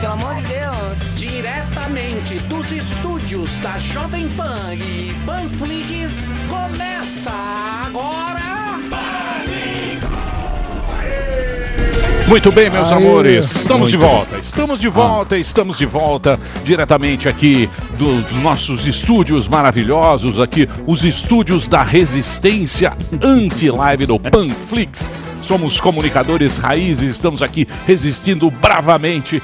pelo amor de Deus. Diretamente dos estúdios da Jovem Pan e Panflix, começa agora. Muito bem, meus Aê. amores, estamos de volta, estamos de volta, estamos de volta diretamente aqui dos nossos estúdios maravilhosos, aqui os estúdios da resistência anti-live do Panflix. Somos comunicadores raízes, estamos aqui resistindo bravamente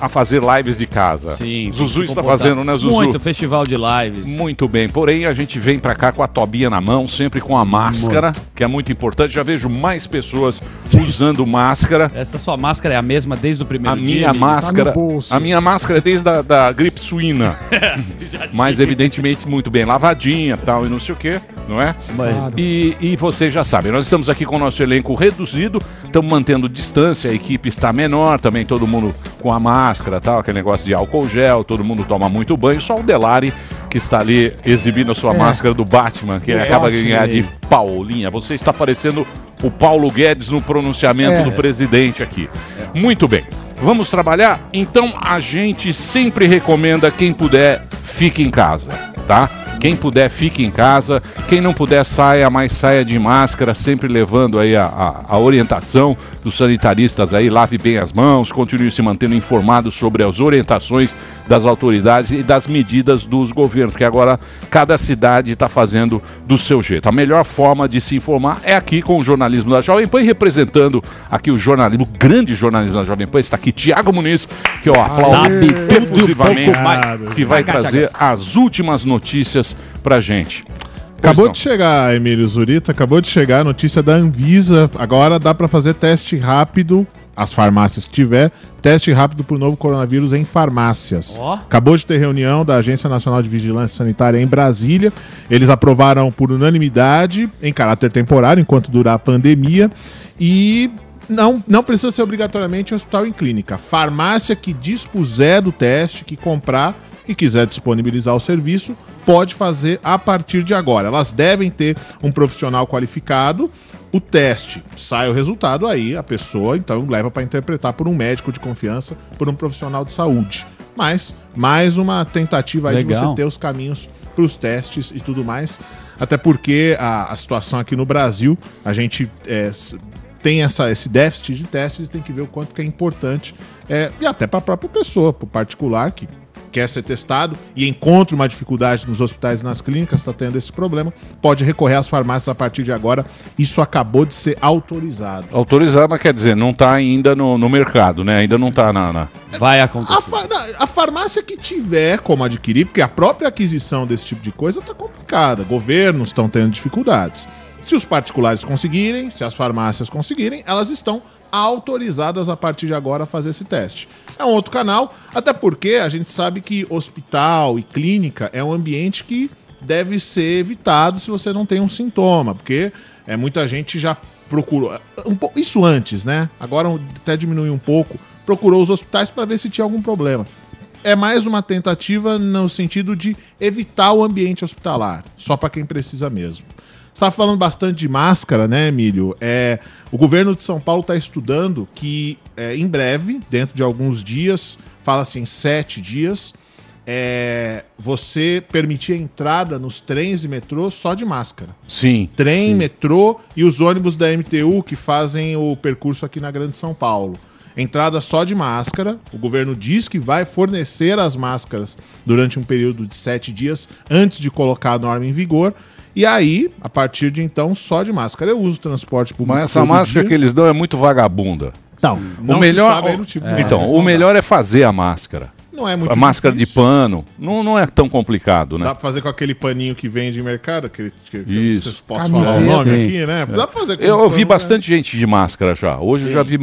a fazer lives de casa. Sim. Zuzu está fazendo, né, Zuzu? Muito festival de lives. Muito bem, porém a gente vem pra cá com a tobinha na mão, sempre com a máscara, que é muito importante. Já vejo mais pessoas usando máscara. Essa sua máscara é a mesma desde o primeiro A dia? minha amigo? máscara, Tá a minha máscara é desde a da gripe suína, mas evidentemente muito bem lavadinha, tal e não sei o que, não é? Mas- E, e vocês já sabem, nós estamos aqui com o nosso elenco reduzido, estamos mantendo distância, a equipe está menor, também todo mundo com a máscara, tal, aquele negócio de álcool gel, todo mundo toma muito banho, só o Delari que está ali exibindo a sua máscara do Batman, que ele É, acaba de ganhar de. Paulinha. Você está parecendo o Paulo Guedes no pronunciamento É. do presidente aqui. Muito bem. Vamos trabalhar? Então a gente sempre recomenda quem puder, fique em casa, tá? Quem puder, fique em casa. Quem não puder, saia, mas saia de máscara, sempre levando aí a, a- a orientação dos sanitaristas aí. Lave bem as mãos, continue se mantendo informado sobre as orientações das autoridades e das medidas dos governos, porque agora cada cidade está fazendo do seu jeito. A melhor forma de se informar é aqui com o jornalismo da Jovem Pan representando aqui o jornalismo, o grande jornalismo da Jovem Pan, está aqui Tiago Muniz, que tudo um efusivamente, mais. que Vai, trazer as últimas notícias pra gente. Acabou de chegar, Emílio Zurita, acabou de chegar a notícia da Anvisa. Agora dá pra fazer teste rápido, as farmácias que tiver, teste rápido pro novo coronavírus em farmácias. Ó. Acabou de ter reunião da Agência Nacional de Vigilância Sanitária em Brasília. Eles aprovaram por unanimidade, em caráter temporário, enquanto durar a pandemia. E não, não precisa ser obrigatoriamente hospital em clínica. Farmácia que dispuser do teste, que comprar e quiser disponibilizar o serviço, pode fazer a partir de agora. Elas devem ter um profissional qualificado. O teste sai o resultado, aí a pessoa então leva para interpretar por um médico de confiança, por um profissional de saúde. Mas mais uma tentativa aí de você ter os caminhos para os testes e tudo mais. Até porque a, a situação aqui no Brasil, a gente é, tem essa, esse déficit de testes e tem que ver o quanto que é importante. é, e até para a própria pessoa, para o particular, que quer ser testado e encontra uma dificuldade nos hospitais e nas clínicas, está tendo esse problema, pode recorrer às farmácias a partir de agora. Isso acabou de ser autorizado. Autorizar, mas quer dizer, não está ainda no, no mercado, né? Ainda não está na, na- Vai A, acontecer. fa- não, a farmácia que tiver como adquirir, porque a própria aquisição desse tipo de coisa está complicada. Governos estão tendo dificuldades. Se os particulares conseguirem, se as farmácias conseguirem, elas estão autorizadas a partir de agora a fazer esse teste. É um outro canal, até porque a gente sabe que hospital e clínica é um ambiente que deve ser evitado se você não tem um sintoma, porque é, muita gente já procurou. um isso antes, né? Agora até diminuiu um pouco. Procurou os hospitais para ver se tinha algum problema. É mais uma tentativa no sentido de evitar o ambiente hospitalar, só para quem precisa mesmo. Você está falando bastante de máscara, né, Emílio? É, o governo de São Paulo está estudando que é, em breve, dentro de alguns dias, fala assim, sete dias, é, você permitir a entrada nos trens e metrôs só de máscara. Sim. Trem, metrô e os ônibus da MTU que fazem o percurso aqui na Grande São Paulo. Entrada só de máscara. O governo diz que vai fornecer as máscaras durante um período de sete dias antes de colocar a norma em vigor. E aí, a partir de então, só de máscara. Eu uso transporte público. Mas essa máscara dia. que eles dão é muito vagabunda. Não, não o melhor, se sabe aí no tipo de então, o melhor é fazer a máscara. Não é muito a máscara de difícil. pano. Não, não é tão complicado, né? Dá pra fazer com aquele paninho que vende em mercado? Aquele, que. Vocês posso Camiseta. falar o nome Sim. aqui, né? Dá pra fazer com Eu ouvi pano, né? bastante gente de máscara já. Hoje eu já vi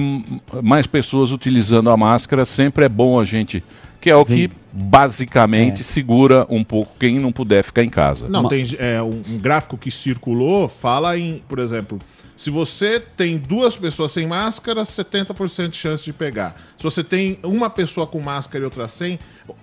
mais pessoas utilizando a máscara. Sempre é bom a gente. Que é o que basicamente segura um pouco quem não puder ficar em casa. Não, Uma- tem é, um, um gráfico que circulou, fala em, por exemplo, se você tem duas pessoas sem máscara, 70% de chance de pegar. Se você tem uma pessoa com máscara e outra sem,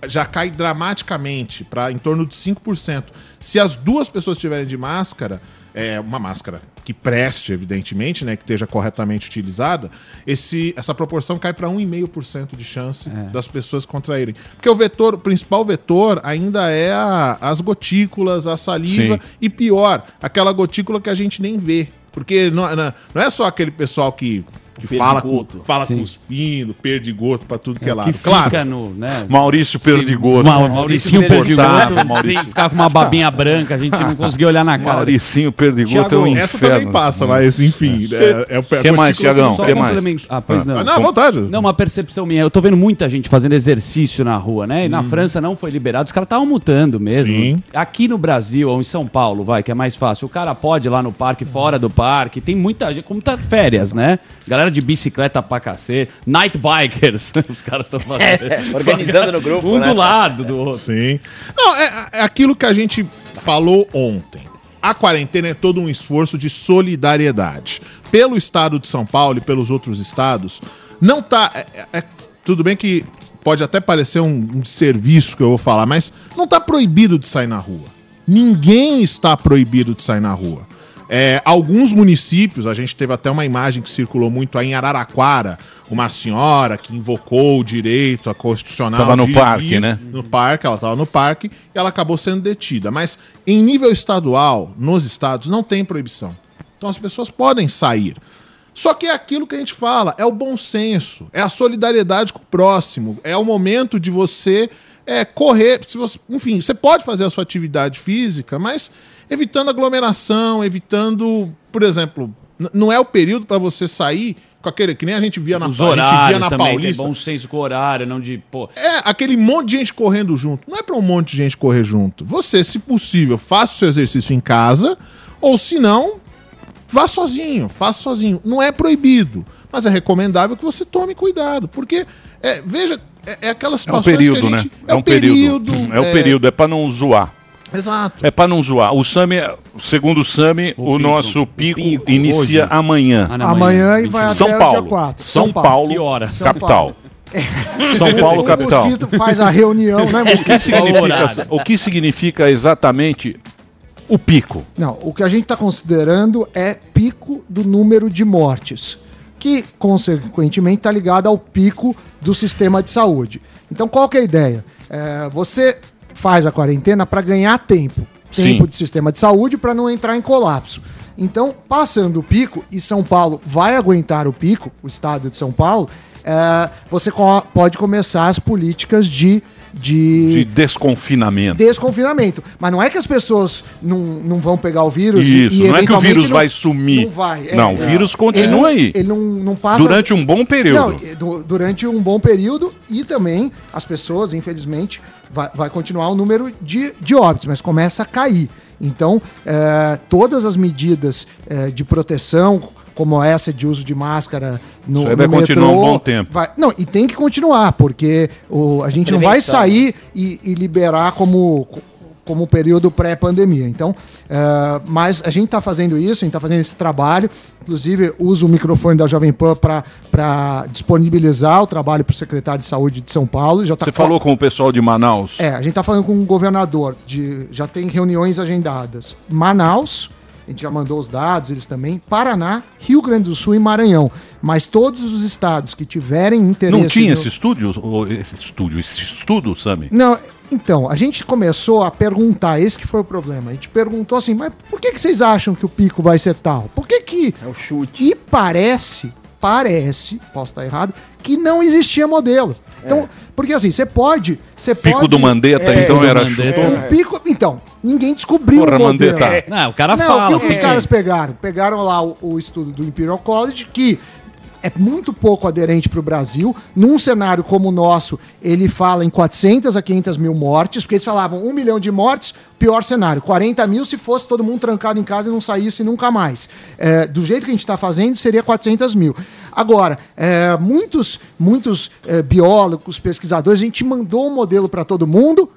já cai dramaticamente para em torno de 5%. Se as duas pessoas estiverem de máscara, é, uma máscara que preste, evidentemente, né, que esteja corretamente utilizada, esse, essa proporção cai para 1,5% de chance das pessoas contraírem. Porque o vetor, o principal vetor ainda é a- as gotículas, a saliva Sim. e pior, aquela gotícula que a gente nem vê. Porque não, não- não é só aquele pessoal que, que fala, com, Perdigoto. fala Sim. cuspindo, perdigoto pra tudo que é, Que lado. fica Claro, no, né? Maurício Sim, Perdigoto. Ma- Mauricinho Insuportável, Perdigoto, Maurício. sim, ficar com uma babinha branca, a gente não conseguia olhar na cara. Mauricinho Perdigoto é um inferno. essa também passa, mas enfim. É, é o Que mais, Tiagão? Que mais? Ah, pois não. Ah, não, à vontade. Não, uma percepção minha. Eu tô vendo muita gente fazendo exercício na rua, né? E na França não foi liberado, os caras estavam mutando mesmo. Sim. Aqui no Brasil, ou em São Paulo, vai, que é mais fácil. O cara pode ir lá no parque, fora do parque. Tem muita gente, como tá férias, né? Galera de bicicleta pra cacete. Night bikers. Os caras estão fazendo. É, organizando no grupo, Um né? do lado do outro. Sim. Não, é, é aquilo que a gente falou ontem. A quarentena é todo um esforço de solidariedade. Pelo estado de São Paulo e pelos outros estados, não tá. é- é- é- tudo bem que pode até parecer um, um serviço que eu vou falar, mas não tá proibido de sair na rua. Ninguém está proibido de sair na rua. É, alguns municípios, a gente teve até uma imagem que circulou muito aí em Araraquara, uma senhora que invocou o direito a constitucional. Tava no de parque, ir né? No parque, ela estava no parque e ela acabou sendo detida. Mas em nível estadual, nos estados, não tem proibição. Então as pessoas podem sair. Só que é aquilo que a gente fala, é o bom senso, é a solidariedade com o próximo, é o momento de você é, correr. Se você, enfim, você pode fazer a sua atividade física, mas evitando aglomeração, evitando, por exemplo, não é o período para você sair com aquele que nem a gente via na, Os Pa- a gente via horários na também, Paulista. tem bom senso com o horário, não de, pô... É, aquele monte de gente correndo junto. Não é pra um monte de gente correr junto. Você, se possível, faça o seu exercício em casa, ou se não, vá sozinho, faça sozinho. Não é proibido, mas é recomendável que você tome cuidado, porque, é, veja, é, é aquela É um período, que a né? gente... É um período. É o período, é pra não zoar. Exato. É pra não zoar. O Sami, segundo o Sami, o, pico. nosso pico, pico, inicia hoje. amanhã. Ah, Amanhã e vai até São o dia Paulo. 4. São Paulo, Que hora? capital. São Paulo, O capital. mosquito faz a reunião, né, O que, mosquito? significa, o que significa exatamente o pico? Não, o que a gente está considerando é pico do número de mortes, que consequentemente está ligado ao pico do sistema de saúde. Então, qual que é a ideia? É, você faz a quarentena para ganhar tempo, tempo Sim. de sistema de saúde para não entrar em colapso. Então, passando o pico, e São Paulo vai aguentar o pico, o estado de São Paulo, é, você co- pode começar as políticas de, De desconfinamento. desconfinamento. Mas não é que as pessoas não, não vão pegar o vírus Isso, e, não é que o vírus não- vai sumir. Não vai. é. Não, o vírus continua ele, aí. Ele não, não passa... Durante um bom período. Não, du- durante um bom período e também as pessoas, infelizmente, vai, vai continuar o número de, de óbitos, mas começa a cair. Então, eh, todas as medidas eh, de proteção, como essa de uso de máscara no, Isso aí vai no continuar metrô, um bom tempo. vai- não, e tem que continuar, porque o, a gente não vai sair e, e liberar como, como período pré-pandemia. Então, eh, mas a gente está fazendo isso, a gente está fazendo esse trabalho. Inclusive, uso o microfone da Jovem Pan para disponibilizar o trabalho para o secretário de Saúde de São Paulo. Já tá Você co- falou com o pessoal de Manaus? É, a gente está falando com o governador, de, já tem reuniões agendadas. Manaus, a gente já mandou os dados, eles também. Paraná, Rio Grande do Sul e Maranhão. Mas todos os estados que tiverem interesse. Não tinha no- esse estúdio? ou Esse estúdio, esse estudo, Sami? Não, então, a gente começou a perguntar, esse que foi o problema. A gente perguntou assim, mas por que, que vocês acham que o pico vai ser tal? Por que que... É o chute. E parece, parece, posso estar errado, que não existia modelo. Então, porque assim, você pode... Você Pico pode, do Mandetta, É, então do era Mandetta. Um pico... Então, ninguém descobriu Porra, o modelo. Mandetta. Não, o cara Não, fala. o que, que os caras pegaram? Pegaram lá o, o estudo do Imperial College, que é muito pouco aderente para o Brasil. Num cenário como o nosso, ele fala em 400 a 500 mil mortes, porque eles falavam 1 milhão de mortes, pior cenário. 40 mil se fosse todo mundo trancado em casa e não saísse nunca mais. É, do jeito que a gente está fazendo, seria 400 mil. Agora, é, muitos, muitos é, biólogos, pesquisadores, a gente mandou um modelo para todo mundo,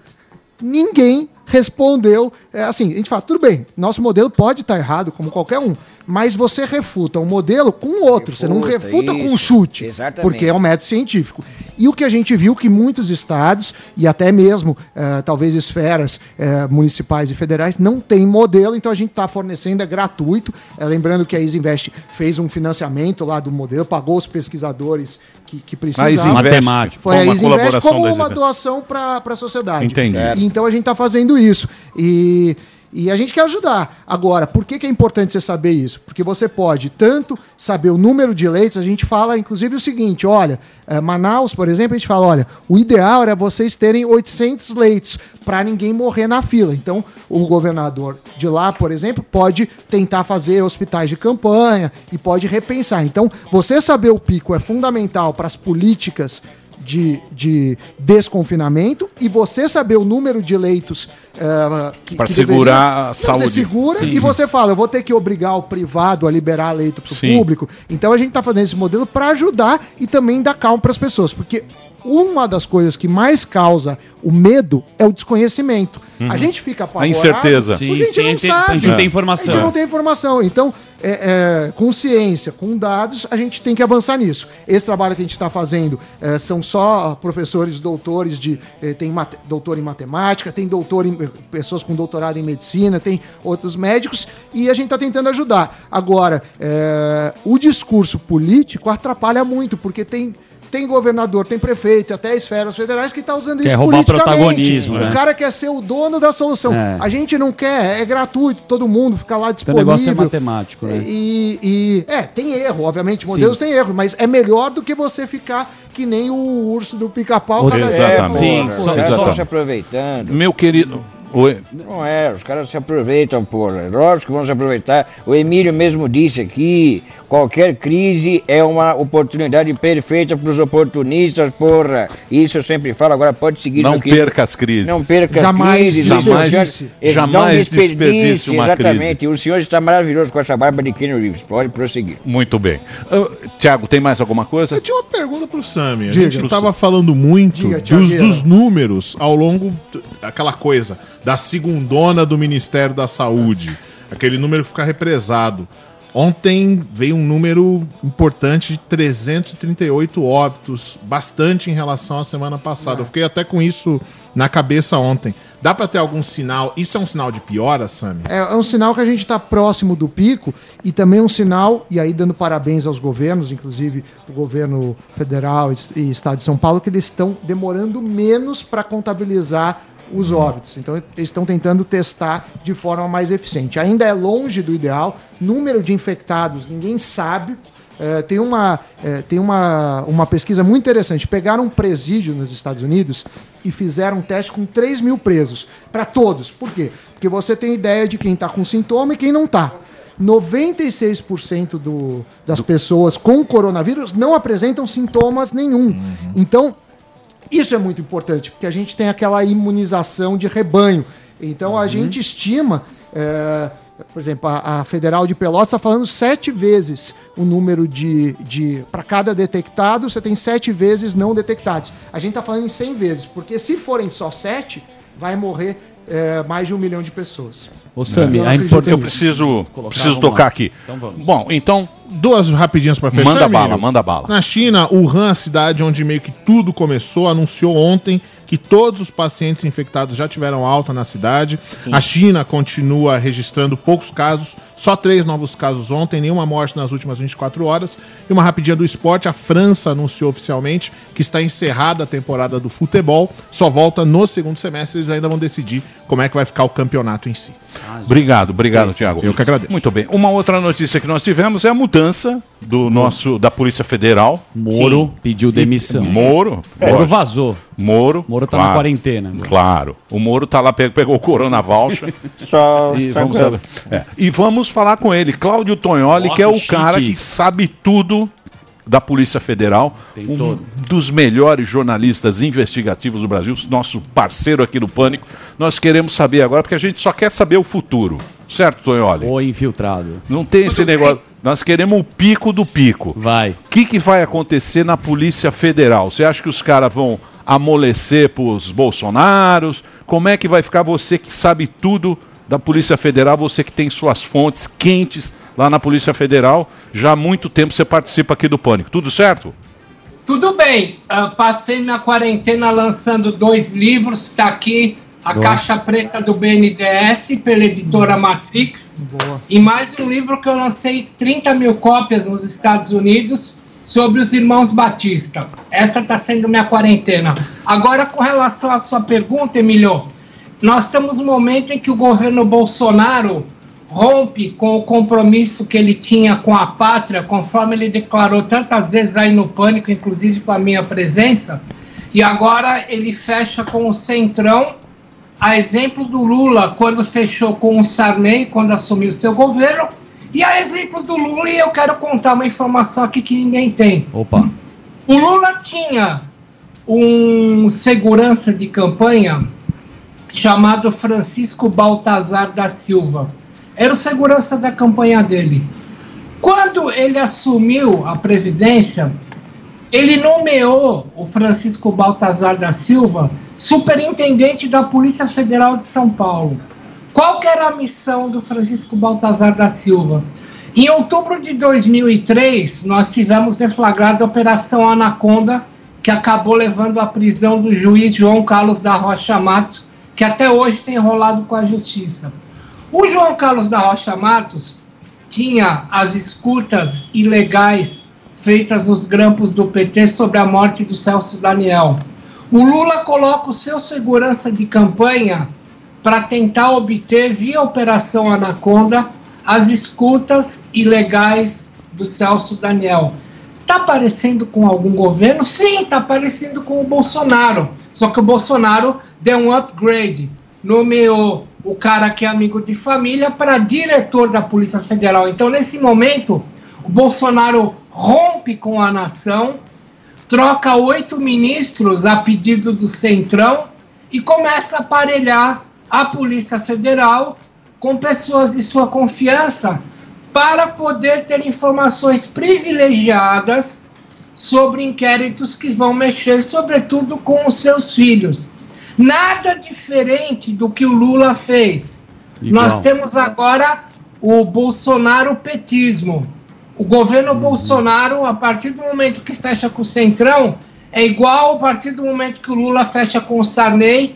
ninguém respondeu. É, assim, a gente fala, tudo bem, nosso modelo pode estar errado, como qualquer um, mas você refuta um modelo com outro, você não Refuta, refuta com um isso. chute, Exatamente. porque é um método científico. E o que a gente viu que muitos estados, e até mesmo eh, talvez esferas eh, municipais e federais, não tem modelo, então a gente está fornecendo, é gratuito. Eh, lembrando que a Isinvest fez um financiamento lá do modelo, pagou os pesquisadores que, que A precisavam. Isinvest Matemático. Foi a uma Isinvest como uma doação para a sociedade. Entendi. Certo. E então a gente está fazendo isso. E, e a gente quer ajudar. Agora, por que, que é importante você saber isso? Porque você pode tanto saber o número de leitos, a gente fala inclusive o seguinte: olha, eh, Manaus, por exemplo, a gente fala: olha, o ideal era vocês terem 800 leitos para ninguém morrer na fila. Então, o governador de lá, por exemplo, pode tentar fazer hospitais de campanha e pode repensar. Então, você saber o pico é fundamental para as políticas de, de desconfinamento e você saber o número de leitos eh, que, que segurar a Não, saúde. Você segura e você fala, eu vou ter que obrigar o privado a liberar leito para o Sim. público. Então a gente está fazendo esse modelo para ajudar e também dar calma para as pessoas, porque uma das coisas que mais causa o medo é o desconhecimento. A gente fica apavorado incerteza. porque Sim, a gente sim, não a gente- sabe. a gente não tem informação. A gente não tem informação. Então, é, é, com ciência, com dados, a gente tem que avançar nisso. Esse trabalho que a gente está fazendo é, são só professores, doutores de. é, tem doutor em matemática, tem doutor em, pessoas com doutorado em medicina, tem outros médicos, e a gente está tentando ajudar. Agora, é, o discurso político atrapalha muito, porque tem. Tem governador, tem prefeito, até esferas federais que está usando Quer isso roubar politicamente. protagonismo, né? O cara quer ser o dono da solução. É. A gente não quer, é gratuito, todo mundo fica lá O disponível. negócio é matemático, né? E, e- é, tem erro, obviamente, modelos têm erro, mas é melhor do que você ficar que nem o urso do pica-pau. Exatamente. dia- Sim, Porra, só- os caras exatamente. estão se aproveitando. Meu querido. Oi. Não é, os caras se aproveitam, porra. Lógico que vão se aproveitar. O Emílio mesmo disse aqui: qualquer crise é uma oportunidade perfeita para os oportunistas, porra. Isso eu sempre falo, agora pode seguir Não que- perca as crises. Não perca Jamais as crises. jamais- senhor- jamais não desperdice uma Exatamente. O senhor está maravilhoso com essa barba de Kenny Reeves. Pode prosseguir. Muito bem. Ah, Tiago, tem mais alguma coisa? Eu tinha uma pergunta pro Sami. A Diga. gente tava falando muito Diga, dos, dos números ao longo d- aquela coisa da segundona do Ministério da Saúde. Aquele número que fica represado. Ontem veio um número importante de 338 óbitos, bastante em relação à semana passada. Eu fiquei até com isso na cabeça ontem. Dá pra ter algum sinal? Isso é um sinal de piora, Sami? É, é um sinal que a gente está próximo do pico e também um sinal, e aí dando parabéns aos governos, inclusive o governo federal e estado de São Paulo, que eles estão demorando menos para contabilizar os óbitos. Então, eles estão tentando testar de forma mais eficiente. Ainda é longe do ideal, número de infectados, ninguém sabe. É, tem uma, é, tem uma, uma pesquisa muito interessante. Pegaram um presídio nos Estados Unidos e fizeram um teste com 3 mil presos. Para todos. Por quê? Porque você tem ideia de quem está com sintoma e quem não está. 96% do, das pessoas com coronavírus não apresentam sintomas nenhum. Então, isso é muito importante, porque a gente tem aquela imunização de rebanho. Então a gente estima, é, por exemplo, a, a Federal de Pelotas está falando sete vezes o número de. de para cada detectado, você tem sete vezes não detectados. A gente está falando em 100 vezes, porque se forem só sete, vai morrer é, mais de um milhão de pessoas. Ô, Sami, acredito importância. Eu preciso, Colocar, preciso tocar lá. aqui. Então vamos. Bom, então, Duas rapidinhas pra fechar. manda bala, manda bala. Na China, Wuhan, a cidade onde meio que tudo começou, anunciou ontem que todos os pacientes infectados já tiveram alta na cidade. A China continua registrando poucos casos, só três novos casos ontem, nenhuma morte nas últimas 24 horas. E uma rapidinha do esporte: a França anunciou oficialmente que está encerrada a temporada do futebol, só volta no segundo semestre. Eles ainda vão decidir como é que vai ficar o campeonato em si. Obrigado, obrigado, Tiago. Eu que agradeço. Muito bem. Uma outra notícia que nós tivemos é a mudança do nosso da Polícia Federal. Moro pediu demissão. Moro. Moro lógico. vazou. Moro. Moro tá na quarentena agora. Claro. O Moro tá lá, pegou, pegou o Corona Voucher. Só. e, vamos saber. É. e vamos falar com ele, Cláudio Tonholi, que é o cara que sabe tudo da Polícia Federal, Tem um todo. dos melhores jornalistas investigativos do Brasil, nosso parceiro aqui no Pânico. Nós queremos saber agora, porque a gente só quer saber o futuro. Certo, Tonholi? Ou infiltrado. Não tem esse negócio. Nós queremos o pico do pico. Vai. O que, que vai acontecer na Polícia Federal? Você acha que os caras vão amolecer pros Bolsonaros? Como é que vai ficar você que sabe tudo da Polícia Federal, você que tem suas fontes quentes lá na Polícia Federal. Já há muito tempo você participa aqui do Pânico. Tudo certo? Tudo bem. Ah, passei minha quarentena lançando dois livros. Está aqui a Boa. Caixa Preta do BNDES, pela editora Matrix. Boa. E mais um livro que eu lancei 30 mil cópias nos Estados Unidos sobre os irmãos Batista. Essa está sendo minha quarentena. Agora, com relação à sua pergunta, Emílio, nós estamos no momento em que o governo Bolsonaro rompe com o compromisso que ele tinha com a pátria, conforme ele declarou tantas vezes aí no Pânico, inclusive com a minha presença, e agora ele fecha com o Centrão, a exemplo do Lula, quando fechou com o Sarney, quando assumiu seu governo, e a exemplo do Lula, e eu quero contar uma informação aqui que ninguém tem. Opa. O Lula tinha um segurança de campanha chamado Francisco Baltazar da Silva. Era o segurança da campanha dele. Quando ele assumiu a presidência, ele nomeou o Francisco Baltazar da Silva superintendente da Polícia Federal de São Paulo. Qual era a missão do Francisco Baltazar da Silva? Em outubro de 2003, nós tivemos deflagrada a Operação Anaconda, que acabou levando à prisão do juiz João Carlos da Rocha Matos, que até hoje tem enrolado com a justiça. O João Carlos da Rocha Matos tinha as escutas ilegais feitas nos grampos do PT sobre a morte do Celso Daniel. O Lula coloca o seu segurança de campanha para tentar obter, via Operação Anaconda, as escutas ilegais do Celso Daniel. Está parecendo com algum governo? Sim, está parecendo com o Bolsonaro. Só que o Bolsonaro deu um upgrade, nomeou o cara que é amigo de família para diretor da Polícia Federal. Então, nesse momento, o Bolsonaro rompe com a nação, troca oito ministros a pedido do Centrão e começa a aparelhar a Polícia Federal com pessoas de sua confiança para poder ter informações privilegiadas sobre inquéritos que vão mexer, sobretudo, com os seus filhos. Nada diferente do que o Lula fez. Igual. Nós temos agora o Bolsonaro petismo. O governo Bolsonaro, a partir do momento que fecha com o Centrão, é igual a partir do momento que o Lula fecha com o Sarney,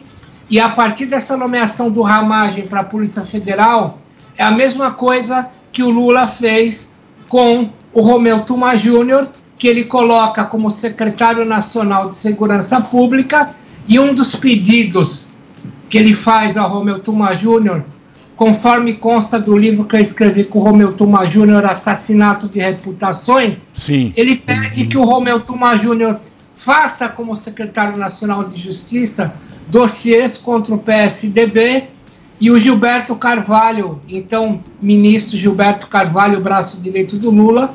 e a partir dessa nomeação do Ramagem para a Polícia Federal, é a mesma coisa que o Lula fez com o Romeu Tuma Júnior, que ele coloca como secretário nacional de Segurança Pública, e um dos pedidos que ele faz ao Romeu Tuma Júnior, conforme consta do livro que eu escrevi com o Romeu Tuma Júnior, Assassinato de Reputações, Sim. ele pede que o Romeu Tuma Júnior faça como secretário nacional de Justiça dossiês contra o PSDB e o Gilberto Carvalho, então ministro Gilberto Carvalho, braço direito do Lula,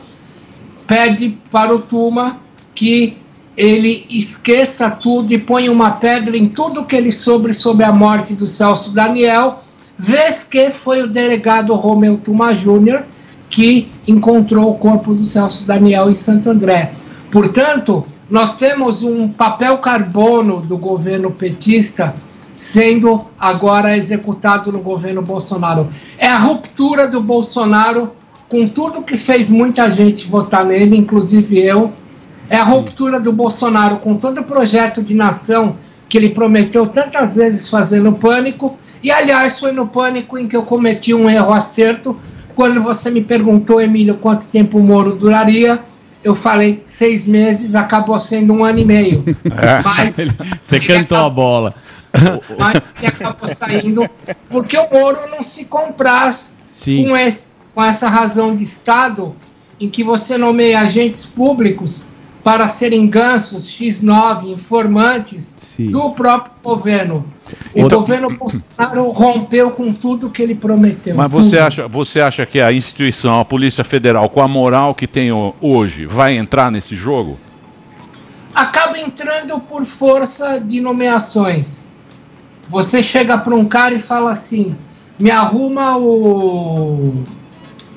pede para o Tuma que ele esqueça tudo e ponha uma pedra em tudo que ele soube sobre a morte do Celso Daniel, vez que foi o delegado Romeu Tuma Júnior que encontrou o corpo do Celso Daniel em Santo André. Portanto, nós temos um papel carbono do governo petista sendo agora executado no governo Bolsonaro. É a ruptura do Bolsonaro com tudo que fez muita gente votar nele, inclusive eu. É a ruptura do Bolsonaro com todo o projeto de nação que ele prometeu tantas vezes fazer no pânico. E, aliás, foi no pânico em que eu cometi um erro acerto. Quando você me perguntou, Emílio, quanto tempo o Moro duraria, eu falei seis meses, acabou sendo um ano e meio. Mas Você cantou a acabou- bola. Mas acabou saindo porque o Moro não se compraz Sim. com, esse- com essa razão de Estado em que você nomeia agentes públicos para serem gansos X9, informantes Sim. do próprio governo. O Outra- governo Bolsonaro rompeu com tudo que ele prometeu. Mas você Tudo. acha, você acha que a instituição, a Polícia Federal, com a moral que tem ho- hoje, vai entrar nesse jogo? acaba entrando por força de nomeações. Você chega para um cara e fala assim: me arruma o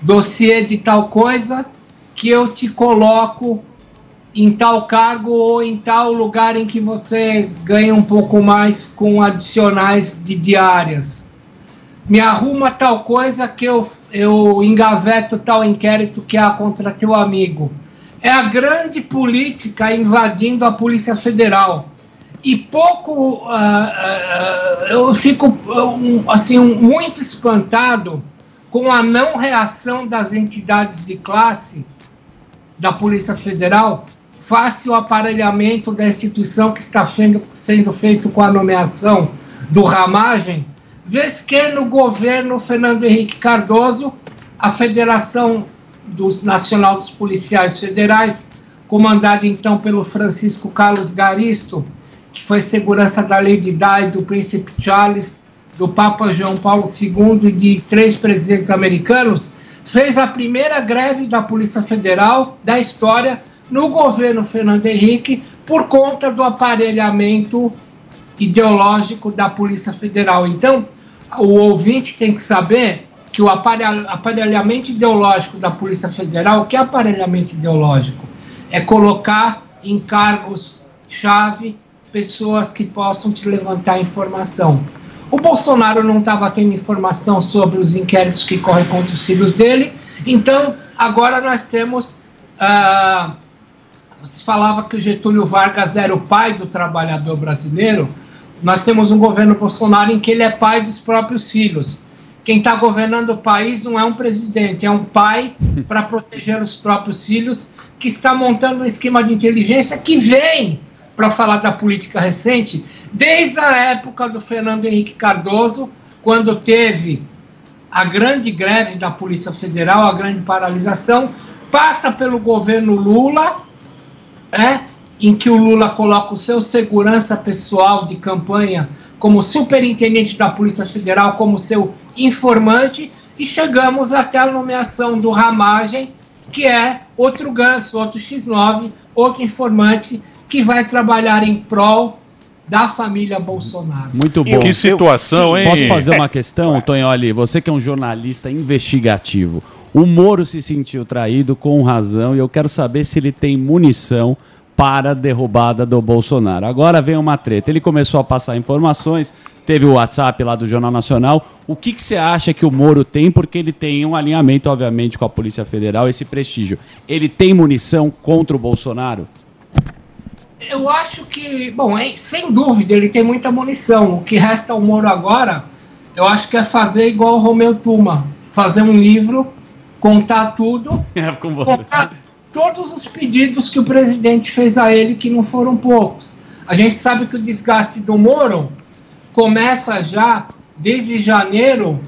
dossiê de tal coisa que eu te coloco em tal cargo ou em tal lugar em que você ganha um pouco mais com adicionais de diárias. me arruma tal coisa que eu, eu engaveto tal inquérito que há contra teu amigo. É a grande política invadindo a Polícia Federal. E pouco. ah, ah, eu fico um, assim, muito espantado com a não reação das entidades de classe da Polícia Federal face ao aparelhamento da instituição que está sendo, sendo feito com a nomeação do Ramagem, vez que no governo Fernando Henrique Cardoso, a Federação dos Nacional dos Policiais Federais, comandada então pelo Francisco Carlos Garisto, que foi segurança da Lady Di, do Príncipe Charles, do Papa João Paulo II e de três presidentes americanos, fez a primeira greve da Polícia Federal da história no governo Fernando Henrique por conta do aparelhamento ideológico da Polícia Federal. Então, o ouvinte tem que saber que o aparelha- aparelhamento ideológico da Polícia Federal, o que é aparelhamento ideológico? É colocar em cargos-chave pessoas que possam te levantar informação. O Bolsonaro não estava tendo informação sobre os inquéritos que correm contra os filhos dele, então agora nós temos. ah, você falava que o Getúlio Vargas era o pai do trabalhador brasileiro. Nós temos um governo Bolsonaro em que ele é pai dos próprios filhos. Quem está governando o país não é um presidente, é um pai para proteger os próprios filhos, que está montando um esquema de inteligência que vem para falar da política recente, desde a época do Fernando Henrique Cardoso, quando teve a grande greve da Polícia Federal, a grande paralisação, passa pelo governo Lula, né, em que o Lula coloca o seu segurança pessoal de campanha como superintendente da Polícia Federal, como seu informante, e chegamos até a nomeação do Ramagem, que é outro ganso, outro X9, outro informante que vai trabalhar em prol da família Bolsonaro. Muito bom. Que situação, hein? Posso fazer uma questão, Tonholi? Você que é um jornalista investigativo. O Moro se sentiu traído com razão e eu quero saber se ele tem munição para a derrubada do Bolsonaro. Agora vem uma treta. Ele começou a passar informações, teve o WhatsApp lá do Jornal Nacional. O que, que você acha que o Moro tem? Porque ele tem um alinhamento, obviamente, com a Polícia Federal, esse prestígio. Ele tem munição contra o Bolsonaro? Eu acho que, bom, é- sem dúvida, ele tem muita munição. O que resta ao Moro agora, eu acho que é fazer igual o Romeu Tuma, fazer um livro, contar tudo, É com contar todos os pedidos que o presidente fez a ele, que não foram poucos. A gente sabe que o desgaste do Moro começa já desde janeiro,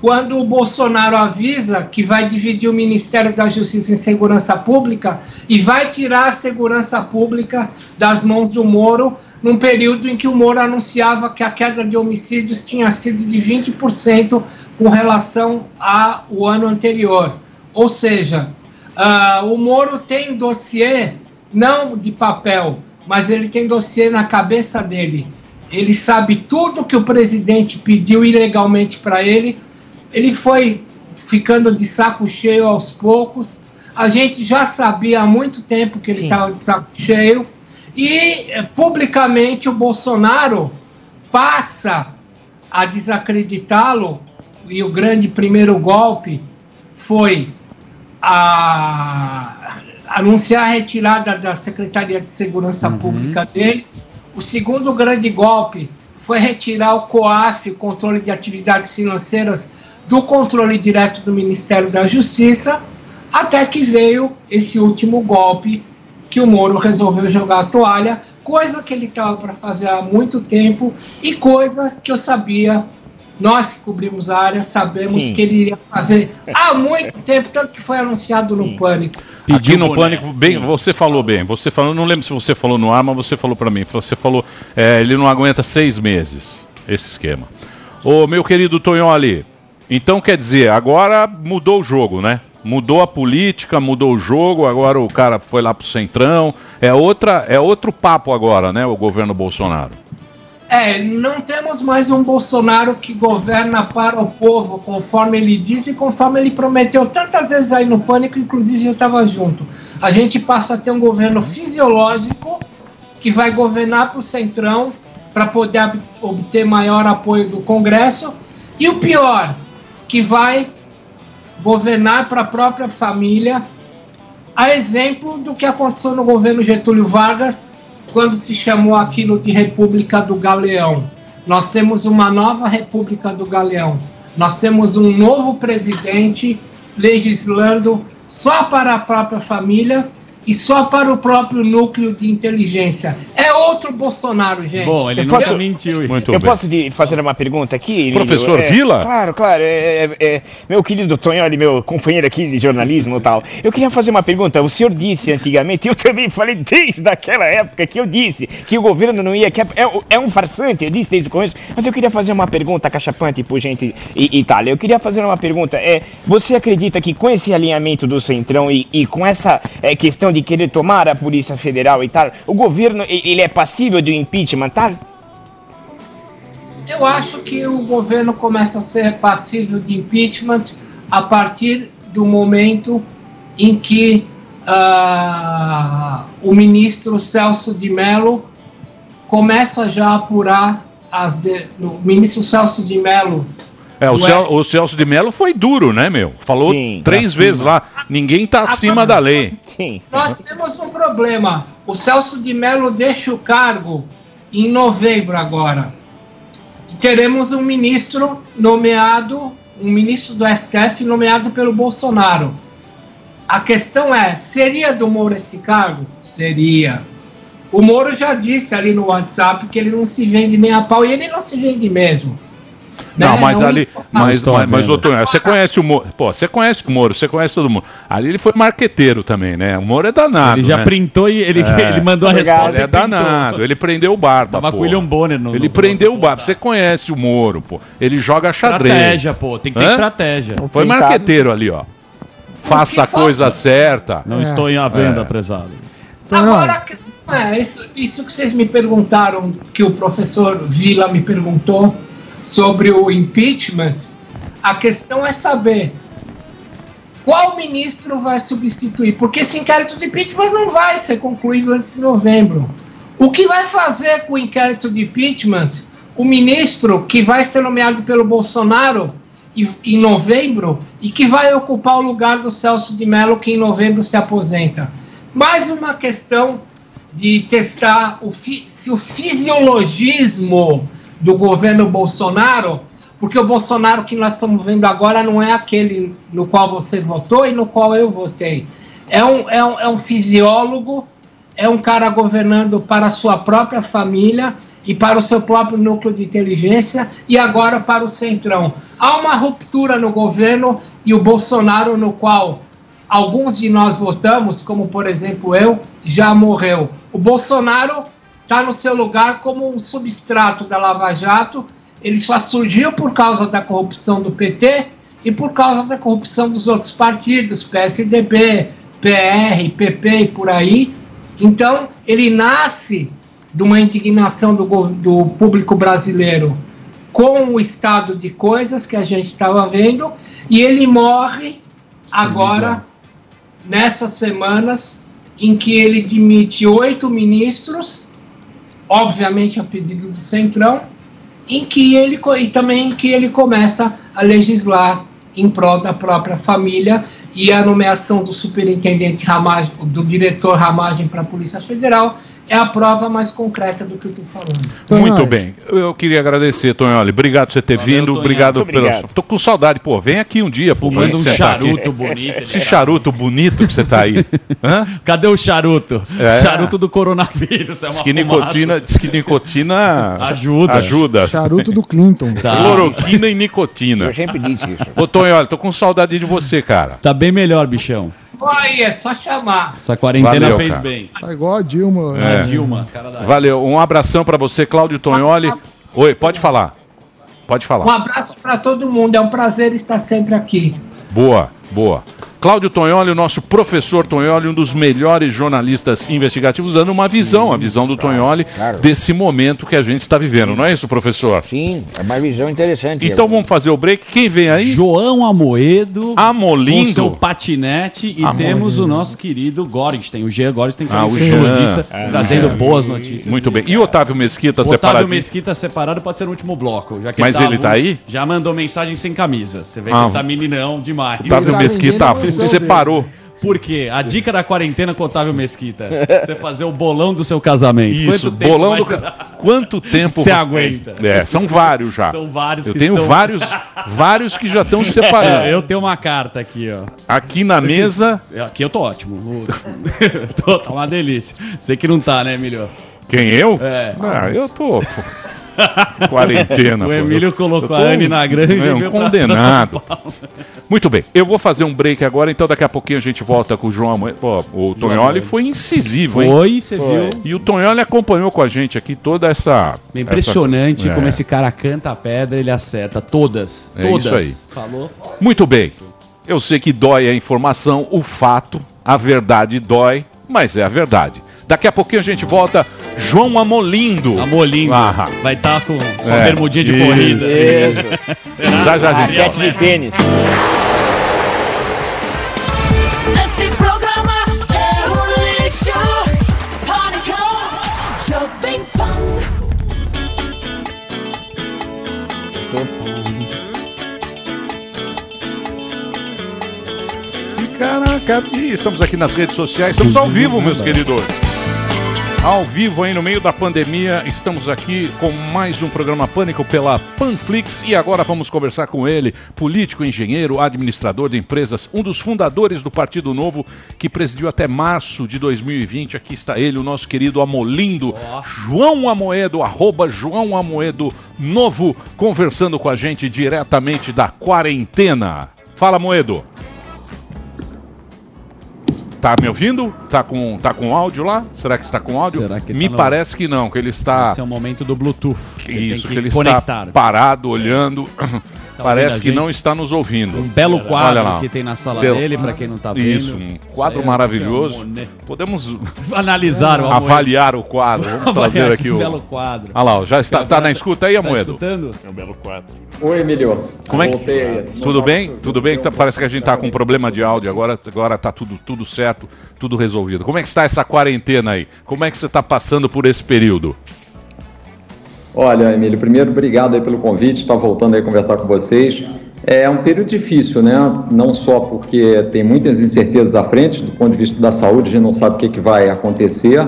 quando o Bolsonaro avisa que vai dividir o Ministério da Justiça e Segurança Pública e vai tirar a segurança pública das mãos do Moro, num período em que o Moro anunciava que a queda de homicídios tinha sido de 20% com relação ao ano anterior. Ou seja, ah, o Moro tem dossiê, não de papel, mas ele tem dossiê na cabeça dele. Ele sabe tudo que o presidente pediu ilegalmente para ele. Ele foi ficando de saco cheio aos poucos. A gente já sabia há muito tempo que ele estava de saco cheio. E eh, publicamente o Bolsonaro passa a desacreditá-lo. E o grande primeiro golpe foi a anunciar a retirada da Secretaria de Segurança Pública dele. O segundo grande golpe foi retirar o COAF, o controle de atividades financeiras, do controle direto do Ministério da Justiça, até que veio esse último golpe que o Moro resolveu jogar a toalha, coisa que ele estava para fazer há muito tempo e coisa que eu sabia, nós que cobrimos a área, sabemos Sim. que ele iria fazer há muito tempo, tanto que foi anunciado no Pânico. Aqui no Pânico, bem, você falou bem. Você falou, não lembro se você falou no ar, mas você falou pra mim. Você falou, é, ele não aguenta seis meses esse esquema. Ô, meu querido Tonholi, então quer dizer, agora mudou o jogo, né? Mudou a política, mudou o jogo, agora o cara foi lá pro Centrão. É, outra, é outro papo agora, né? O governo Bolsonaro. É, não temos mais um Bolsonaro que governa para o povo, conforme ele diz e conforme ele prometeu tantas vezes aí no Pânico, inclusive eu estava junto. A gente passa a ter um governo fisiológico que vai governar para o Centrão para poder ob- obter maior apoio do Congresso E o pior, que vai governar para a própria família, a exemplo do que aconteceu no governo Getúlio Vargas, quando se chamou aquilo de República do Galeão. Nós temos uma nova República do Galeão. Nós temos um novo presidente legislando só para a própria família e só para o próprio núcleo de inteligência. É outro Bolsonaro, gente. Bom, ele Eu nunca posso- mentiu. Muito eu bem. posso de fazer uma pergunta aqui? Emílio? Professor É, Vila? Claro, claro. É, é, é, meu querido Tonholi, meu companheiro aqui de jornalismo e tal. Eu queria fazer uma pergunta. O senhor disse antigamente, eu também falei desde aquela época que eu disse que o governo não ia. Que é, é um farsante, eu disse desde o começo. Mas eu queria fazer uma pergunta cachapante por gente e, e tal. Eu queria fazer uma pergunta. É, você acredita que com esse alinhamento do Centrão e, e com essa é, de querer tomar a Polícia Federal e tal, o governo ele é passível de impeachment, tá? Eu acho que o governo começa a ser passível de impeachment a partir do momento em que ah, o ministro Celso de Mello começa já a apurar as. De, o ministro Celso de Mello. É, o, Cel- o Celso de Mello foi duro, né, meu? Falou Sim, três acima. vezes lá. Ninguém tá acima da lei. Sim. Nós temos um problema. O Celso de Mello deixa o cargo em novembro agora. E teremos um ministro nomeado, um ministro do STF nomeado pelo Bolsonaro. A questão é, seria do Moro esse cargo? Seria. O Moro já disse ali no WhatsApp que ele não se vende nem a pau e ele não se vende mesmo. Não, Né? mas É um ali. Mas, mas, mas Tonhão, você conhece o Moro. Pô, você conhece o Moro, você conhece todo mundo. Ali ele foi marqueteiro também, né? O Moro é danado. Ele já né? printou e ele, ele mandou a Obrigado. resposta. Ele é danado. Ele prendeu o barba. Tava pô. com o William Bonner no. Ele no- prendeu o barba. Você conhece o Moro, pô. Ele joga xadrez. Estratégia, pô. Tem que ter Hã? estratégia. Foi marqueteiro ali, ó. Faça a falta- coisa certa. Não estou em à venda, É. prezado. Agora, a questão é, isso, isso que vocês me perguntaram, que o professor Vila me perguntou sobre o impeachment, a questão é saber qual ministro vai substituir, porque esse inquérito de impeachment não vai ser concluído antes de novembro. O que vai fazer com o inquérito de impeachment o ministro que vai ser nomeado pelo Bolsonaro em novembro e que vai ocupar o lugar do Celso de Mello, que em novembro se aposenta? Mais uma questão de testar o se o fisiologismo do governo Bolsonaro, porque o Bolsonaro que nós estamos vendo agora não é aquele no qual você votou e no qual eu votei. É um, é um, é um fisiólogo, é um cara governando para a sua própria família e para o seu próprio núcleo de inteligência e agora para o Centrão. Há uma ruptura no governo e o Bolsonaro, no qual alguns de nós votamos, como por exemplo eu, já morreu. O Bolsonaro está no seu lugar como um substrato da Lava Jato. Ele só surgiu por causa da corrupção do PT e por causa da corrupção dos outros partidos, PSDB, PR, PP e por aí. Então, ele nasce de uma indignação do, do público brasileiro com o estado de coisas que a gente estava vendo e ele morre agora nessas semanas em que ele demite oito ministros, obviamente a pedido do Centrão, em que ele e também em que ele começa a legislar em prol da própria família e a nomeação do superintendente Ramagem, do diretor Ramagem para a Polícia Federal é a prova mais concreta do que eu estou falando. Muito Tonholi. bem. Eu queria agradecer, Tonholi. Obrigado por você ter vindo. Tonholi. Obrigado Muito obrigado. Tô com saudade. Pô, vem aqui um dia, pô. Fumando um charuto bonito. Esse charuto bonito que você tá aí. Hã? Cadê o charuto? É. Charuto do coronavírus. É uma Diz que nicotina, diz que nicotina Ajuda. Ajuda. Charuto do Clinton. Tá. Cloroquina e nicotina. Eu sempre disse isso. Ô, Tonholi, tô com saudade de você, cara. Tá bem melhor, bichão. Aí é só chamar. Essa quarentena Valeu, fez cara. bem. Tá igual a Dilma. É. A Dilma, cara da Valeu. Um abração pra você, Cláudio Tonholi. Oi, pode falar. Pode Um falar. abraço para todo mundo. É um prazer estar sempre aqui. Boa, boa. Cláudio Tonholi, o nosso professor Tonholi, um dos melhores jornalistas investigativos, dando uma visão, a visão do Tonholi claro. desse momento que a gente está vivendo, não é isso, professor? Sim, é uma visão interessante. Então vamos fazer o break. Quem vem aí? João Amoedo. Amolindo. Com seu patinete. E Amolindo. temos o nosso querido Gorstein. O Jean Gorstein, que Ah, é o um infectologista, É. trazendo É. boas notícias. Muito bem. E o Otávio Mesquita O Otávio separado? Mesquita separado pode ser no último bloco. Já que Mas ele tá avulso, aí? Já mandou mensagem sem camisa. Você vê que Ah. ele tá meninão demais. Otávio Mesquita separou. Por quê? A dica da quarentena com Otávio Mesquita. Você fazer o bolão do seu casamento. Isso, Quanto tempo bolão do. ca- Quanto tempo. Você aguenta? É, são vários já. São vários Eu tenho estão- vários, vários que já estão se separando. É, eu tenho uma carta aqui, ó. Aqui na mesa. Aqui eu tô ótimo. Tô, tá uma delícia. Sei que não tá, né, Emílio? Quem eu? É. Ah, eu tô. pô. Quarentena. O pô. Emílio Eu- colocou eu tô a Anne na granja e é, um condenado. Muito bem, eu vou fazer um break agora, então daqui a pouquinho a gente volta com o João Amoedo. Pô, o Tonholi foi incisivo, hein? Foi, você viu? E o Tonholi acompanhou com a gente aqui toda essa. É impressionante essa- como É. esse cara canta a pedra, ele acerta. Todas. É todas. isso aí. Falou? Muito bem. Eu sei que dói a informação, o fato, a verdade dói, mas é a verdade. Daqui a pouquinho a gente volta. João Amolindo. Amolindo. Ah, Vai estar com sua É. bermudinha de Isso, corrida. isso. Será? Já, já, gente. De tênis. Esse programa é um lixo. Pânico, Jovem Pan. Caraca, e estamos aqui nas redes sociais, estamos ao vivo, meus queridos. Ao vivo aí no meio da pandemia, estamos aqui com mais um programa Pânico pela Panflix e agora vamos conversar com ele, político, engenheiro, administrador de empresas, um dos fundadores do Partido Novo que presidiu até março de 2020. Aqui está ele, o nosso querido Amolindo, João Amoedo, arroba João Amoedo Novo, conversando com a gente diretamente da quarentena. Fala, Moedo. Tá me ouvindo? Tá com, tá com áudio lá? Será que está com áudio? Será que me tá no- parece que não, que ele está. Esse é o momento do Bluetooth. Isso, tem que ele conectar. está parado, olhando. Ouvindo Parece que não está nos ouvindo. Um belo quadro que tem na sala dele, pra quem não tá vendo. Isso, um quadro Isso aí é maravilhoso. um. Podemos Analisar o avaliar o quadro. Vamos trazer aqui o. belo quadro. Olha lá, já está, tá na escuta aí, Tá Amoedo? escutando? É um belo quadro. Oi, Emílio. Como é que Voltei. Tudo bem? Tudo bem? Tá- Parece que a gente tá com problema de áudio. Agora, agora tá tudo, tudo certo, tudo resolvido. Como é que está essa quarentena aí? Como é que você está passando por esse período? Olha, Emílio, primeiro, obrigado aí pelo convite, estar voltando aí a conversar com vocês. É um período difícil, né? Não só porque tem muitas incertezas à frente, do ponto de vista da saúde, a gente não sabe o que, que vai acontecer.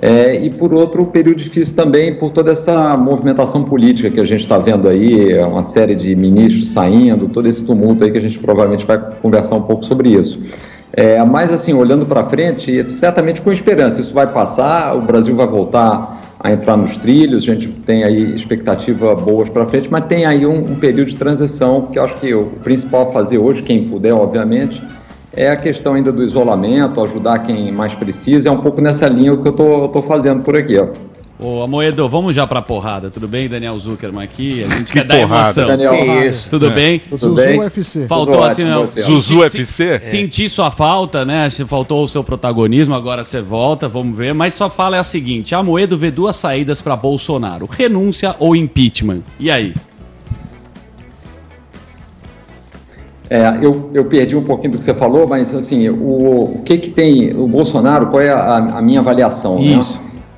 É, e por outro, um período difícil também por toda essa movimentação política que a gente está vendo aí, uma série de ministros saindo, todo esse tumulto aí que a gente provavelmente vai conversar um pouco sobre isso. É, mas assim, olhando para frente, certamente com esperança, isso vai passar, o Brasil vai voltar a entrar nos trilhos, a gente tem aí expectativa boas para frente, mas tem aí um, um período de transição que eu acho que o principal a fazer hoje, quem puder, obviamente, é a questão ainda do isolamento, ajudar quem mais precisa, é um pouco nessa linha que eu tô fazendo por aqui, ó. Ô, Amoedo, vamos já pra porrada, tudo bem? Daniel Zuckerman aqui, a gente Que quer dar porrada. emoção. Daniel, Que isso. Tudo É. bem? Tudo Zuzu bem? UFC. Faltou Tudo assim, ótimo, não. você. Zuzu FC? Senti sua falta, né? Se Faltou o seu protagonismo, agora você volta, vamos ver. Mas sua fala é a seguinte: a Moedo vê duas saídas pra Bolsonaro: renúncia ou impeachment. E aí? É, eu, eu perdi um pouquinho do que você falou, mas assim, o, o que que tem o Bolsonaro, qual é a, a minha avaliação? né?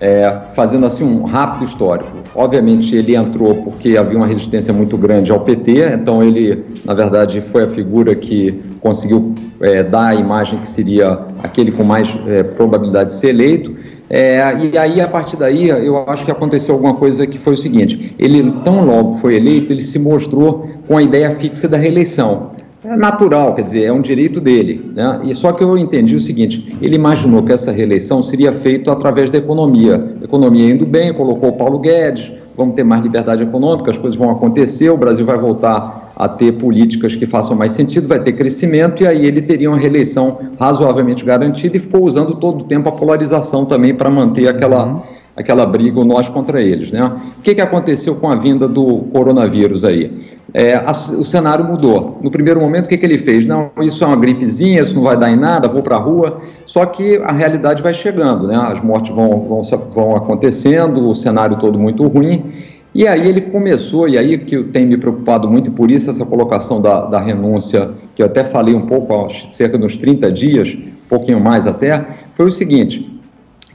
É, fazendo assim um rápido histórico. Obviamente ele entrou porque havia uma resistência muito grande ao PT, então ele, na verdade, foi a figura que conseguiu é, dar a imagem que seria aquele com mais é, probabilidade de ser eleito. É, e aí, a partir daí, eu acho que aconteceu alguma coisa que foi o seguinte: ele, tão logo foi eleito, ele se mostrou com a ideia fixa da reeleição. É natural, quer dizer, é um direito dele. Né? E só que eu entendi o seguinte: ele imaginou que essa reeleição seria feita através da economia. Economia indo bem, colocou o Paulo Guedes, vamos ter mais liberdade econômica, as coisas vão acontecer, o Brasil vai voltar a ter políticas que façam mais sentido, vai ter crescimento, e aí ele teria uma reeleição razoavelmente garantida e ficou usando todo o tempo a polarização também para manter aquela, aquela briga, o nós contra eles. Né? O que, que aconteceu com a vinda do coronavírus aí? É, a- o cenário mudou. No primeiro momento, o que, que ele fez? Não, isso é uma gripezinha, isso não vai dar em nada, vou para a rua. Só que a realidade vai chegando, né? as mortes vão, vão, vão acontecendo, o cenário todo muito ruim. E aí ele começou, e aí que tenho me preocupado muito, e por isso essa colocação da, da renúncia, que eu até falei um pouco, cerca de uns 30 dias, um pouquinho mais até, foi o seguinte,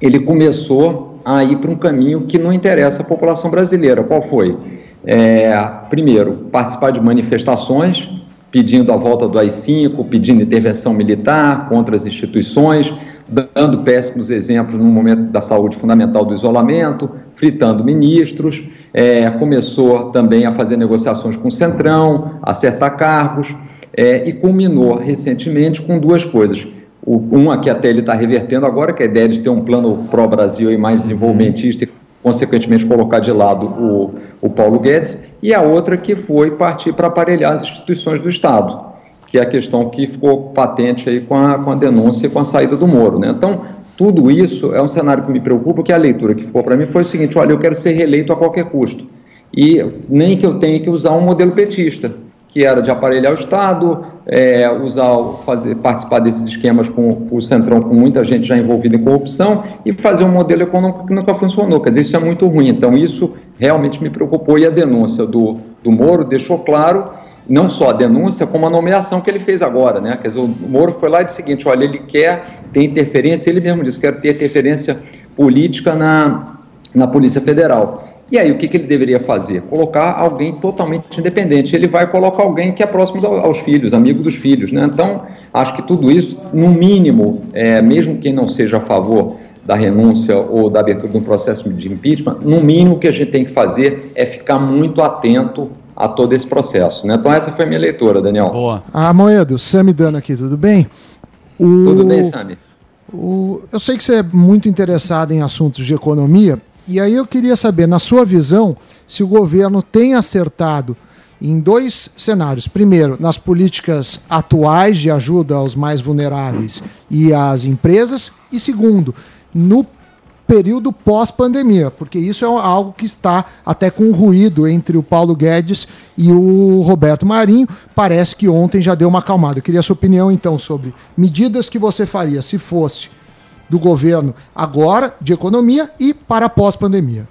ele começou a ir para um caminho que não interessa a população brasileira. Qual foi? É, primeiro, participar de manifestações pedindo a volta do AI-5, pedindo intervenção militar contra as instituições, dando péssimos exemplos no momento da saúde fundamental do isolamento, fritando ministros, é, começou também a fazer negociações com o Centrão, acertar cargos, é, e culminou recentemente com duas coisas. O, uma que até ele está revertendo agora, que é a ideia de ter um plano pró-Brasil e mais desenvolvimentista e, consequentemente, colocar de lado o, o Paulo Guedes, e a outra que foi partir para aparelhar as instituições do Estado, que é a questão que ficou patente aí com a, com a denúncia e com a saída do Moro. Né? Então, tudo isso é um cenário que me preocupa, que a leitura que ficou para mim foi o seguinte, olha, eu quero ser reeleito a qualquer custo, e nem que eu tenha que usar um modelo petista, que era de aparelhar o Estado, é, usar, fazer, participar desses esquemas com o Centrão, com muita gente já envolvida em corrupção, e fazer um modelo econômico que nunca funcionou. Quer dizer, isso é muito ruim. Então, isso realmente me preocupou. E a denúncia do, do Moro deixou claro, não só a denúncia, como a nomeação que ele fez agora. Né? Quer dizer, o Moro foi lá e disse o seguinte: olha, ele quer ter interferência, ele mesmo disse, quer ter interferência política na, na Polícia Federal. E aí, o que, que ele deveria fazer? Colocar alguém totalmente independente. Ele vai colocar alguém que é próximo ao- aos filhos, amigo dos filhos. Né? Então, acho que tudo isso, no mínimo, é, mesmo quem não seja a favor da renúncia ou da abertura de um processo de impeachment, no mínimo o que a gente tem que fazer é ficar muito atento a todo esse processo. Né? Então, essa foi a minha leitura, Daniel. Boa. Ah, Moedo, Sami Dano aqui, tudo bem? O- Tudo bem, Sami? o- eu sei que você é muito interessado em assuntos de economia, e aí eu queria saber, na sua visão, se o governo tem acertado em dois cenários. Primeiro, nas políticas atuais de ajuda aos mais vulneráveis e às empresas. E segundo, no período pós-pandemia, porque isso é algo que está até com ruído entre o Paulo Guedes e o Roberto Marinho. Parece que ontem já deu uma acalmada. Eu queria a sua opinião, então, sobre medidas que você faria se fosse do governo agora, de economia, e para pós-pandemia.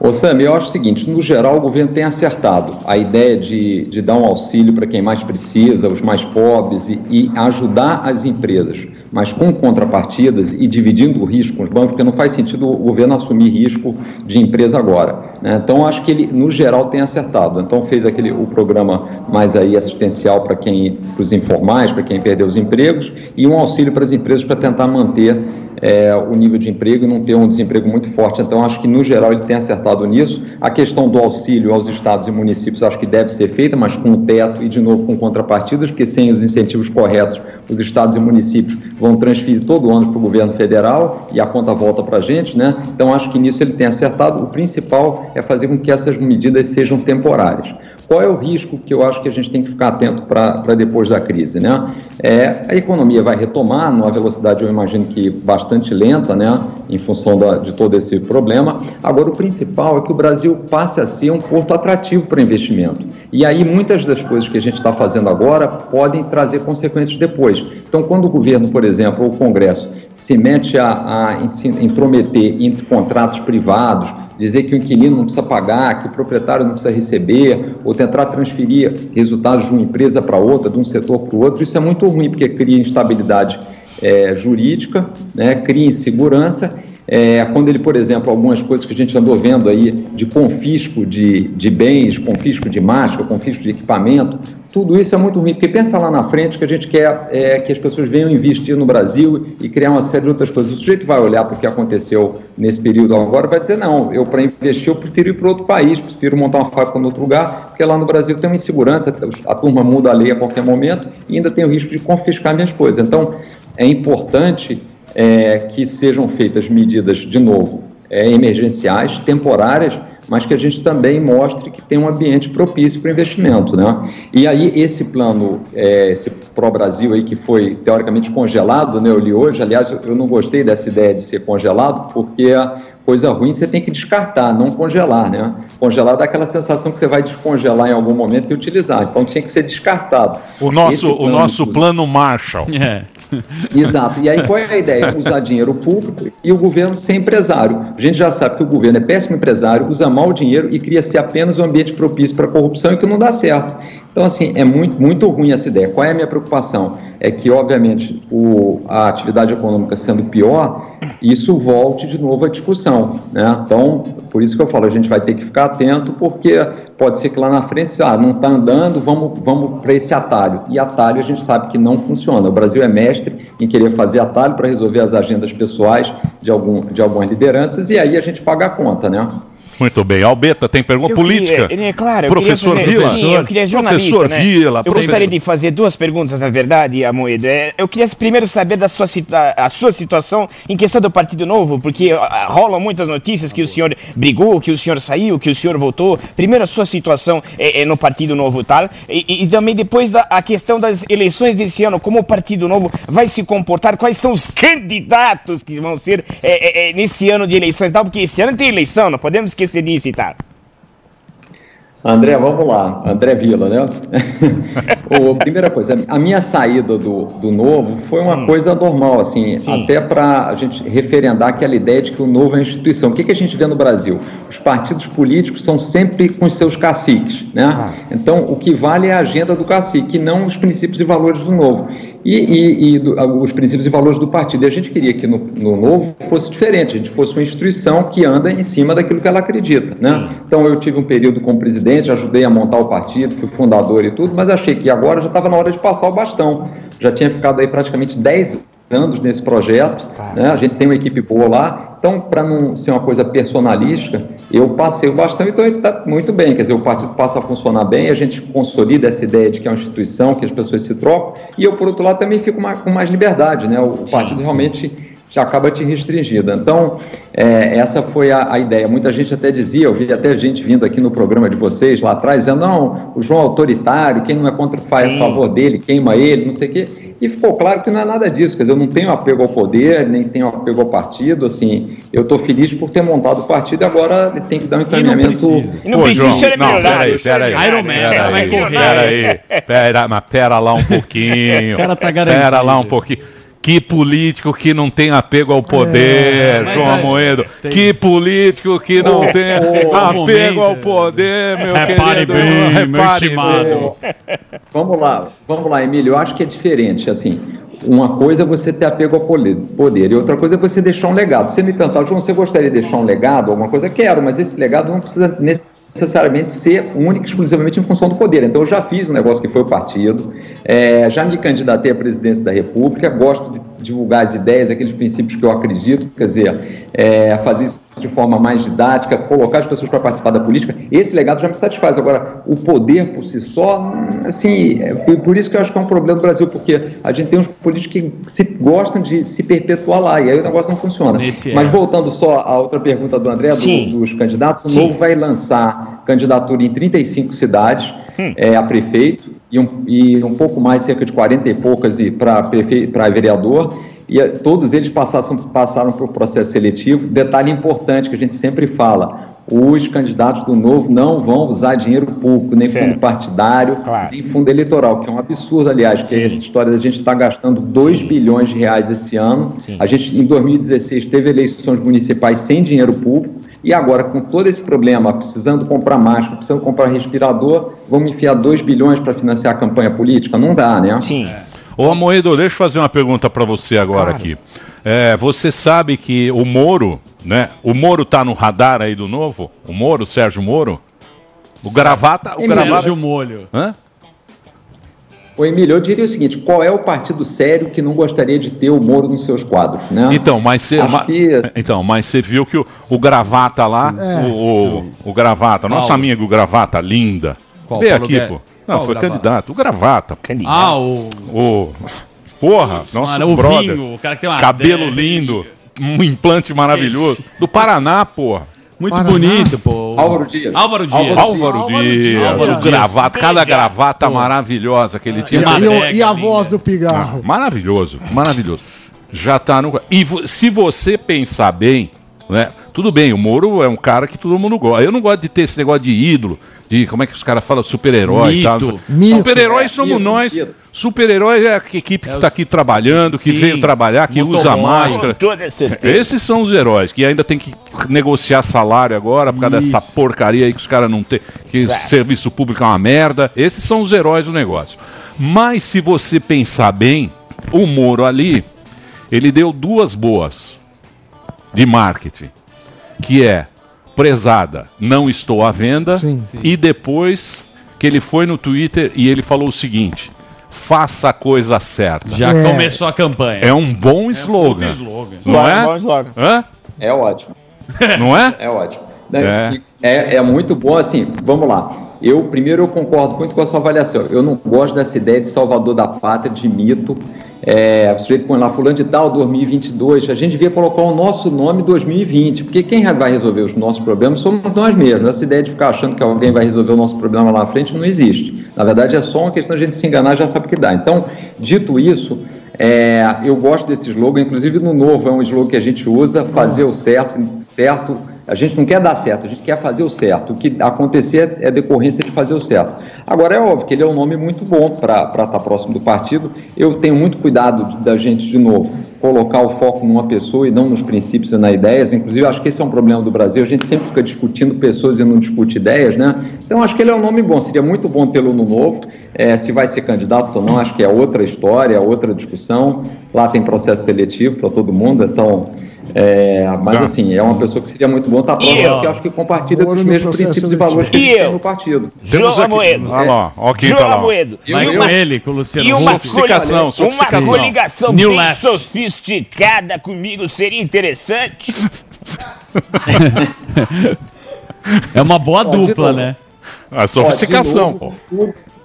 Ô Sam, eu acho o seguinte, no geral o governo tem acertado a ideia de, de dar um auxílio para quem mais precisa, os mais pobres, e, e ajudar as empresas, mas com contrapartidas e dividindo o risco com os bancos, porque não faz sentido o governo assumir risco de empresa agora. né? Então, acho que ele, no geral, tem acertado. Então, fez aquele, o programa mais aí assistencial para quem, para os informais, para quem perdeu os empregos, e um auxílio para as empresas para tentar manter é, o nível de emprego e não ter um desemprego muito forte. Então, acho que, no geral, ele tem acertado nisso. A questão do auxílio aos estados e municípios, acho que deve ser feita, mas com o teto e, de novo, com contrapartidas, porque sem os incentivos corretos, os estados e municípios vão transferir todo ano para o governo federal e a conta volta para a gente, né? Então, acho que nisso ele tem acertado. O principal é fazer com que essas medidas sejam temporárias. Qual é o risco que eu acho que a gente tem que ficar atento para depois da crise? Né? É, a economia vai retomar numa velocidade, eu imagino que bastante lenta, né? em função da, de todo esse problema. Agora, o principal é que o Brasil passe a ser um porto atrativo para investimento. E aí, muitas das coisas que a gente está fazendo agora podem trazer consequências depois. Então, quando o governo, por exemplo, ou o Congresso, se mete a, a intrometer entre contratos privados, dizer que o inquilino não precisa pagar, que o proprietário não precisa receber, ou tentar transferir resultados de uma empresa para outra, de um setor para o outro, isso é muito ruim, porque cria instabilidade eh, jurídica, né, cria insegurança. É, quando ele, por exemplo, algumas coisas que a gente andou vendo aí de confisco de, de bens, confisco de máscara, confisco de equipamento, tudo isso é muito ruim, porque pensa lá na frente que a gente quer é, que as pessoas venham investir no Brasil e criar uma série de outras coisas. O sujeito vai olhar para o que aconteceu nesse período agora e vai dizer, não, eu para investir eu prefiro ir para outro país, prefiro montar uma fábrica em outro lugar, porque lá no Brasil tem uma insegurança, a turma muda a lei a qualquer momento e ainda tem o risco de confiscar minhas coisas. Então, é importante é, que sejam feitas medidas, de novo, é, emergenciais, temporárias, mas que a gente também mostre que tem um ambiente propício para o investimento. Né? E aí, esse plano, é, esse Pro-Brasil aí, que foi teoricamente congelado, né, eu li hoje, aliás, eu não gostei dessa ideia de ser congelado, porque coisa ruim você tem que descartar, não congelar, né? Congelar dá aquela sensação que você vai descongelar em algum momento e utilizar. Então tinha que ser descartado. O nosso, Esse o plano, nosso plano Marshall. É. Exato. E aí qual é a ideia? Usar dinheiro público e o governo ser empresário. A gente já sabe que o governo é péssimo empresário, usa mal o dinheiro e cria-se apenas um ambiente propício para corrupção e que não dá certo. Então, assim, é muito, muito ruim essa ideia. Qual é a minha preocupação? É que, obviamente, o, a atividade econômica sendo pior, isso volte de novo à discussão. Né? Então, por isso que eu falo, a gente vai ter que ficar atento, porque pode ser que lá na frente, ah, não está andando, vamos, vamos para esse atalho. E atalho a gente sabe que não funciona. O Brasil é mestre em querer fazer atalho para resolver as agendas pessoais de, algum, de algumas lideranças, e aí a gente paga a conta, né? Muito bem. Albeta, tem pergunta Eu política? queria- é, claro, eu Professor queria fazer, Vila? Sim, eu queria jornalista, Professor né? Vila, Eu professor- gostaria de fazer duas perguntas, na verdade, Amoedo. É, Eu queria primeiro saber da sua, a sua situação em questão do Partido Novo, porque ah, rolam muitas notícias que o senhor brigou, que o senhor saiu, que o senhor voltou. Primeiro a sua situação é, é no Partido Novo, tal. E, e- e também depois a, a questão das eleições desse ano, como o Partido Novo vai se comportar, quais são os candidatos que vão ser é, é, é, nesse ano de eleições e tal, porque esse ano tem eleição, não podemos esquecer disso e tal. André, vamos lá. André Vila, né? Ô, primeira coisa, a minha saída do, do Novo foi uma coisa normal, assim, até para a gente referendar aquela ideia de que o Novo é instituição. O que, que a gente vê no Brasil? Os partidos políticos são sempre com os seus caciques, né? Então, o que vale é a agenda do cacique, não os princípios e valores do Novo. E, e- e do- os princípios e valores do partido. E a gente queria que no, no Novo fosse diferente, a gente fosse uma instituição que anda em cima daquilo que ela acredita, né? Então, eu tive um período como presidente, ajudei a montar o partido, fui fundador e tudo, mas achei que agora já estava na hora de passar o bastão. Já tinha ficado aí praticamente 10 anos nesse projeto, né? a gente tem uma equipe boa lá, então, para não ser uma coisa personalística, eu passei o bastão e está muito bem, quer dizer, o partido passa a funcionar bem, a gente consolida essa ideia de que é uma instituição, que as pessoas se trocam, e eu, por outro lado, também fico com mais liberdade, né? o partido realmente já acaba te restringindo. Então, é, essa foi a, a ideia. Muita gente até dizia, eu vi até gente vindo aqui no programa de vocês lá atrás, dizendo, não, o João é autoritário, quem não é contra faz a favor dele, queima ele, não sei o quê. E ficou claro que não é nada disso, quer dizer, eu não tenho apego ao poder, nem tenho apego ao partido, assim, eu estou feliz por ter montado o partido e agora tem que dar um encaminhamento... precisa. E não Pô, precisa João, ser não, milionário, peraí, peraí. Iron Man, Pera ela vai correr. Pera aí, pera, mas pera lá um pouquinho. O cara tá garantido. Pera lá um pouquinho. Que político que não tem apego ao poder, É, João Amoedo. tem- Que político que não tem Chegou o apego momento. ao poder, meu Repare querido. bem, meu Repare estimado. bem. Vamos lá, vamos lá, Emílio. Eu acho que é diferente, assim. Uma coisa é você ter apego ao poder e outra coisa é você deixar um legado. Você me perguntar, João, você gostaria de deixar um legado, alguma coisa? Quero, mas esse legado não precisa necessariamente ser único, exclusivamente em função do poder. Então, eu já fiz um negócio que foi o partido, é, já me candidatei à presidência da República, gosto de divulgar as ideias, aqueles princípios que eu acredito, quer dizer, é, fazer isso de forma mais didática, colocar as pessoas para participar da política, esse legado já me satisfaz. Agora, o poder por si só, assim, é por isso que eu acho que é um problema do Brasil, porque a gente tem uns políticos que se, gostam de se perpetuar lá, e aí o negócio não funciona. Nesse é. Mas voltando só à outra pergunta do André, do- dos candidatos, o Sim. Novo vai lançar candidatura em 35 cidades Hum. é, a prefeito e um, e um pouco mais, cerca de 40 e poucas para vereador. E eh, todos eles passaram, passaram por processo seletivo. Detalhe importante que a gente sempre fala: os candidatos do Novo não vão usar dinheiro público, nem Certo. fundo partidário, Claro. nem fundo eleitoral, que é um absurdo, aliás, que é essa história da gente estar gastando 2 bilhões de reais esse ano. A gente, em 2016, teve eleições municipais sem dinheiro público. E agora, com todo esse problema, precisando comprar máscara, precisando comprar respirador, vamos enfiar 2 bilhões para financiar a campanha política? Não dá, né? Sim. Ô Amoedo, deixa eu fazer uma pergunta para você agora aqui. É, você sabe que o Moro, né? O Moro tá no radar aí do novo? O Moro, Sérgio Moro? O gravata, o gravata. Sérgio Molho. Hã? Ô, Emílio, eu diria o seguinte: qual é o partido sério que não gostaria de ter o Moro nos seus quadros? Né? Então, mas você, ma- que- então, mas você viu que o, o gravata lá, É. o, o, o gravata, nossa Paulo. amiga o gravata linda. Qual, Vem Paulo aqui, Guedes? pô. Não, Qual foi gravata? candidato. O gravata. Candidato. Ah, o. O porra, nosso Mano, o brother. Vinho, o cara que tem uma Cabelo adega. lindo, um implante maravilhoso. Do Paraná, porra. Muito Paraná. bonito, pô. Álvaro Dias. Álvaro Dias. Álvaro Álvaro Álvaro Dias, Dias. gravata, Dias. cada gravata Pô. maravilhosa que ele E, tinha. E adega e a linda. voz do pigarro? Maravilhoso, maravilhoso. Já tá no. E vo- se você pensar bem, né? Tudo bem, o Moro é um cara que todo mundo gosta. Eu não gosto de ter esse negócio de ídolo, de como é que os caras falam, super-herói e tal. Super-heróis É, somos mito, nós. Super-herói é a equipe que É está os- aqui trabalhando, que Sim. veio trabalhar, que usa máscara. Esses são os heróis, que ainda tem que negociar salário agora por causa dessa Isso. porcaria aí que os caras não têm, que serviço público é uma merda. Esses são os heróis do negócio. Mas se você pensar bem, o Moro ali, ele deu duas boas de marketing, que é prezada, não estou à venda, Sim. e depois que ele foi no Twitter e ele falou o seguinte: faça a coisa certa. Já É. começou a campanha. É um bom slogan. slogan. Não Bom, é? bom slogan. Hã? É ótimo. Não é? É ótimo. É. É. É, muito bom, assim, vamos lá. Eu, primeiro, eu concordo muito com a sua avaliação. Eu não gosto dessa ideia de salvador da pátria, de mito. É, sujeito põe lá, fulano de tal, 2022. A gente devia colocar o nosso nome 2020, porque quem vai resolver os nossos problemas somos nós mesmos. Essa ideia de ficar achando que alguém vai resolver o nosso problema lá na frente não existe. Na verdade, é só uma questão de a gente se enganar já sabe o que dá. Então, dito isso, é, eu gosto desse slogan, inclusive no novo é um slogan que a gente usa, fazer o certo, certo. A gente não quer dar certo, a gente quer fazer o certo. O que acontecer é decorrência de fazer o certo. Agora, é óbvio que ele é um nome muito bom para estar próximo do partido. Eu tenho muito cuidado da gente, de novo, colocar o foco numa pessoa e não nos princípios e nas ideias. Inclusive, acho que esse é um problema do Brasil. A gente sempre fica discutindo pessoas e não discute ideias, né? Então, acho que ele é um nome bom. Seria muito bom tê-lo no novo. É, se vai ser candidato ou não, acho que é outra história, é outra discussão. Lá tem processo seletivo para todo mundo, então. É, mas Tá. assim, é uma pessoa que seria muito bom estar próximo, eu? porque eu acho que compartilha dos no mesmos princípios e valores que E tem eu? no partido. João. Amoedo. Olha lá, ó quem tá João lá. Amoedo. Vai E com uma, ele, com o Luciano e uma. Sofisticação, uma sofisticação. coligação New bem left. sofisticada comigo seria interessante. É uma boa Ó, dupla, né? A Ó,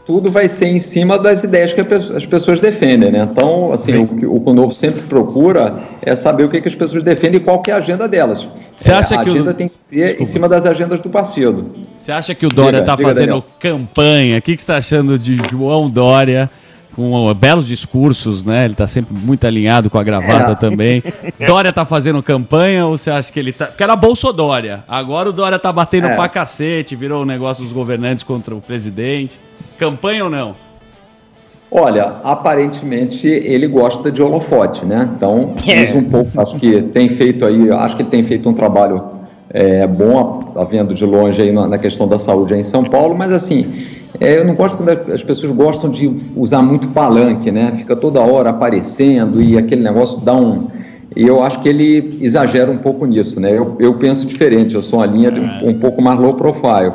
Tudo, vai ser em cima das ideias que a as pessoas defendem, né? Então, assim, o que o que o Novo sempre procura é saber o que, que as pessoas defendem e qual que é a agenda delas. Você É, acha a que o- agenda tem que ser em cima das agendas do partido. Você acha que o Dória tá diga, fazendo Daniel. campanha? O que, que você está achando de João Dória? Com belos discursos, né? Ele tá sempre muito alinhado com a gravata É. também. Dória tá fazendo campanha ou você acha que ele tá. Porque era Bolsodória. Agora o Dória tá batendo É. pra cacete, virou o negócio dos governantes contra o presidente. Campanha ou não? Olha, aparentemente ele gosta de holofote, né? Então, É. usa um pouco, acho que tem feito aí, acho que ele tem feito um trabalho é, bom, tá vendo de longe aí na, na questão da saúde aí em São Paulo, mas assim, é, eu não gosto quando as pessoas gostam de usar muito palanque, né? Fica toda hora aparecendo e aquele negócio dá um. E eu acho que ele exagera um pouco nisso, né? Eu, eu penso diferente, eu sou uma linha de um, um pouco mais low profile.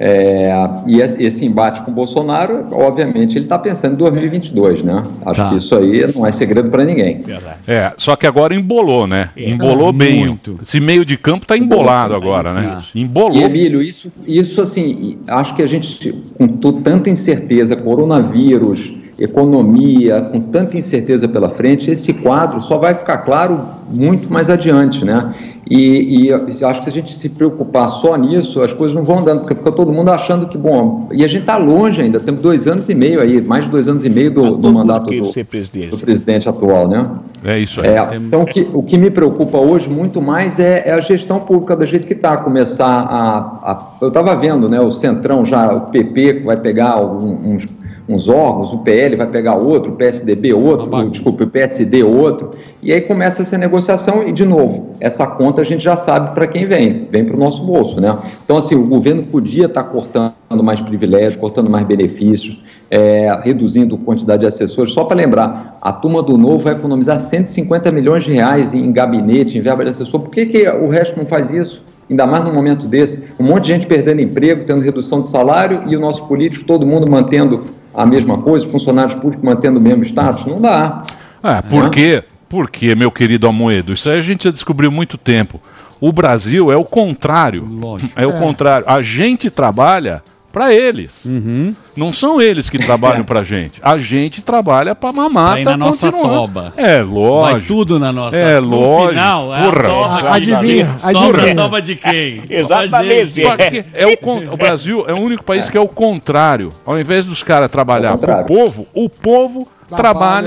É, e es- esse embate com o Bolsonaro, obviamente, ele está pensando em 2022, né? Acho Tá. que isso aí não é segredo para ninguém. É, só que agora embolou, né? Embolou bem. muito. Esse meio de campo tá embolado agora, né? Embolou. E Emílio, isso, isso assim, acho que a gente, com tanta incerteza, coronavírus, economia, com tanta incerteza pela frente, esse quadro só vai ficar claro muito mais adiante, né? E, e acho que se a gente se preocupar só nisso, as coisas não vão andando, porque fica todo mundo achando que, bom, e a gente está longe ainda, temos dois anos e meio aí, mais de dois anos e meio do, do mandato do, presidente. do presidente atual, né? É isso aí. É, então, o que, o que me preocupa hoje muito mais é, é a gestão pública do jeito que está. Começar a, a- Eu estava vendo, né? O Centrão já, o PP que vai pegar algum- uns, órgãos, o PL vai pegar outro, o PSDB outro, o, desculpa, o PSD outro. E aí começa essa negociação e, de novo, essa conta a gente já sabe para quem vem, vem para o nosso bolso, né? Então, assim, o governo podia estar cortando mais privilégios, cortando mais benefícios, é, reduzindo a quantidade de assessores. Só para lembrar, a turma do Novo vai economizar 150 milhões de reais em gabinete, em verba de assessor. Por que, que o resto não faz isso? Ainda mais num momento desse. Um monte de gente perdendo emprego, tendo redução de salário e o nosso político, todo mundo mantendo a mesma coisa, funcionários públicos mantendo o mesmo status. Não dá. Ah, por quê? Por quê, meu querido Amoedo? Isso aí a gente já descobriu há muito tempo. O Brasil é o contrário. Lógico. É o contrário. A gente trabalha para eles. Uhum. Não são eles que trabalham pra gente. A gente trabalha pra mamata Pra ir na nossa toba. É, Vai lógico. tudo na nossa. É, no lógico. final, é Porra. a toba. Adivinha, Sobra adivinha. a toba de quem? Exatamente. É o, o Brasil é o único país que é o contrário. Ao invés dos caras trabalhar pro contrário. povo, o povo Trabalha.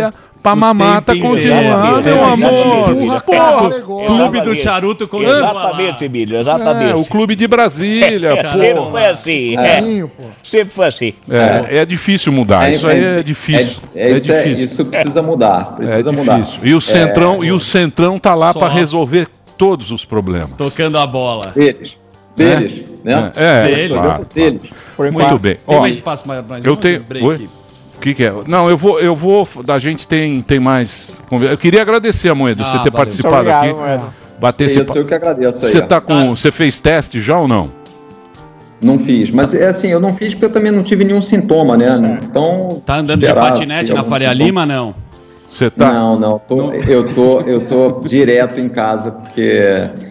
trabalha Pra mamata tempo continuar, inteiro. meu É, amor. Porra. Clube do charuto continua Exatamente, Emílio, exatamente. É, o Clube de Brasília, É, sempre pô. foi assim. É. É. Sempre foi assim. É, é difícil mudar, isso aí é difícil. É, É, isso, é- difícil. isso precisa mudar. É Precisa mudar. difícil. E o Centrão, e o Centrão tá lá pra resolver todos os problemas. Tocando a bola. Deles. Deles. Né? É, Deles. claro. Deles. Muito bem. Tem Ó, mais espaço pra, pra gente eu tenho. break? Oi? O que, que é? Não, eu vou, eu vou. Da gente tem, tem mais. conversa. Eu queria agradecer a Moeda, Ah, você ter valeu. participado Muito aqui. obrigado, Moeda. Bater esse eu que agradeço aí. Você tá com. Você fez teste já ou não? Não fiz. Mas é assim, eu não fiz porque eu também não tive nenhum sintoma, né? Então. Tá andando de patinete na Faria sintoma. Lima, não? Você tá. Não, não. tô- eu, tô, eu tô direto em casa, porque.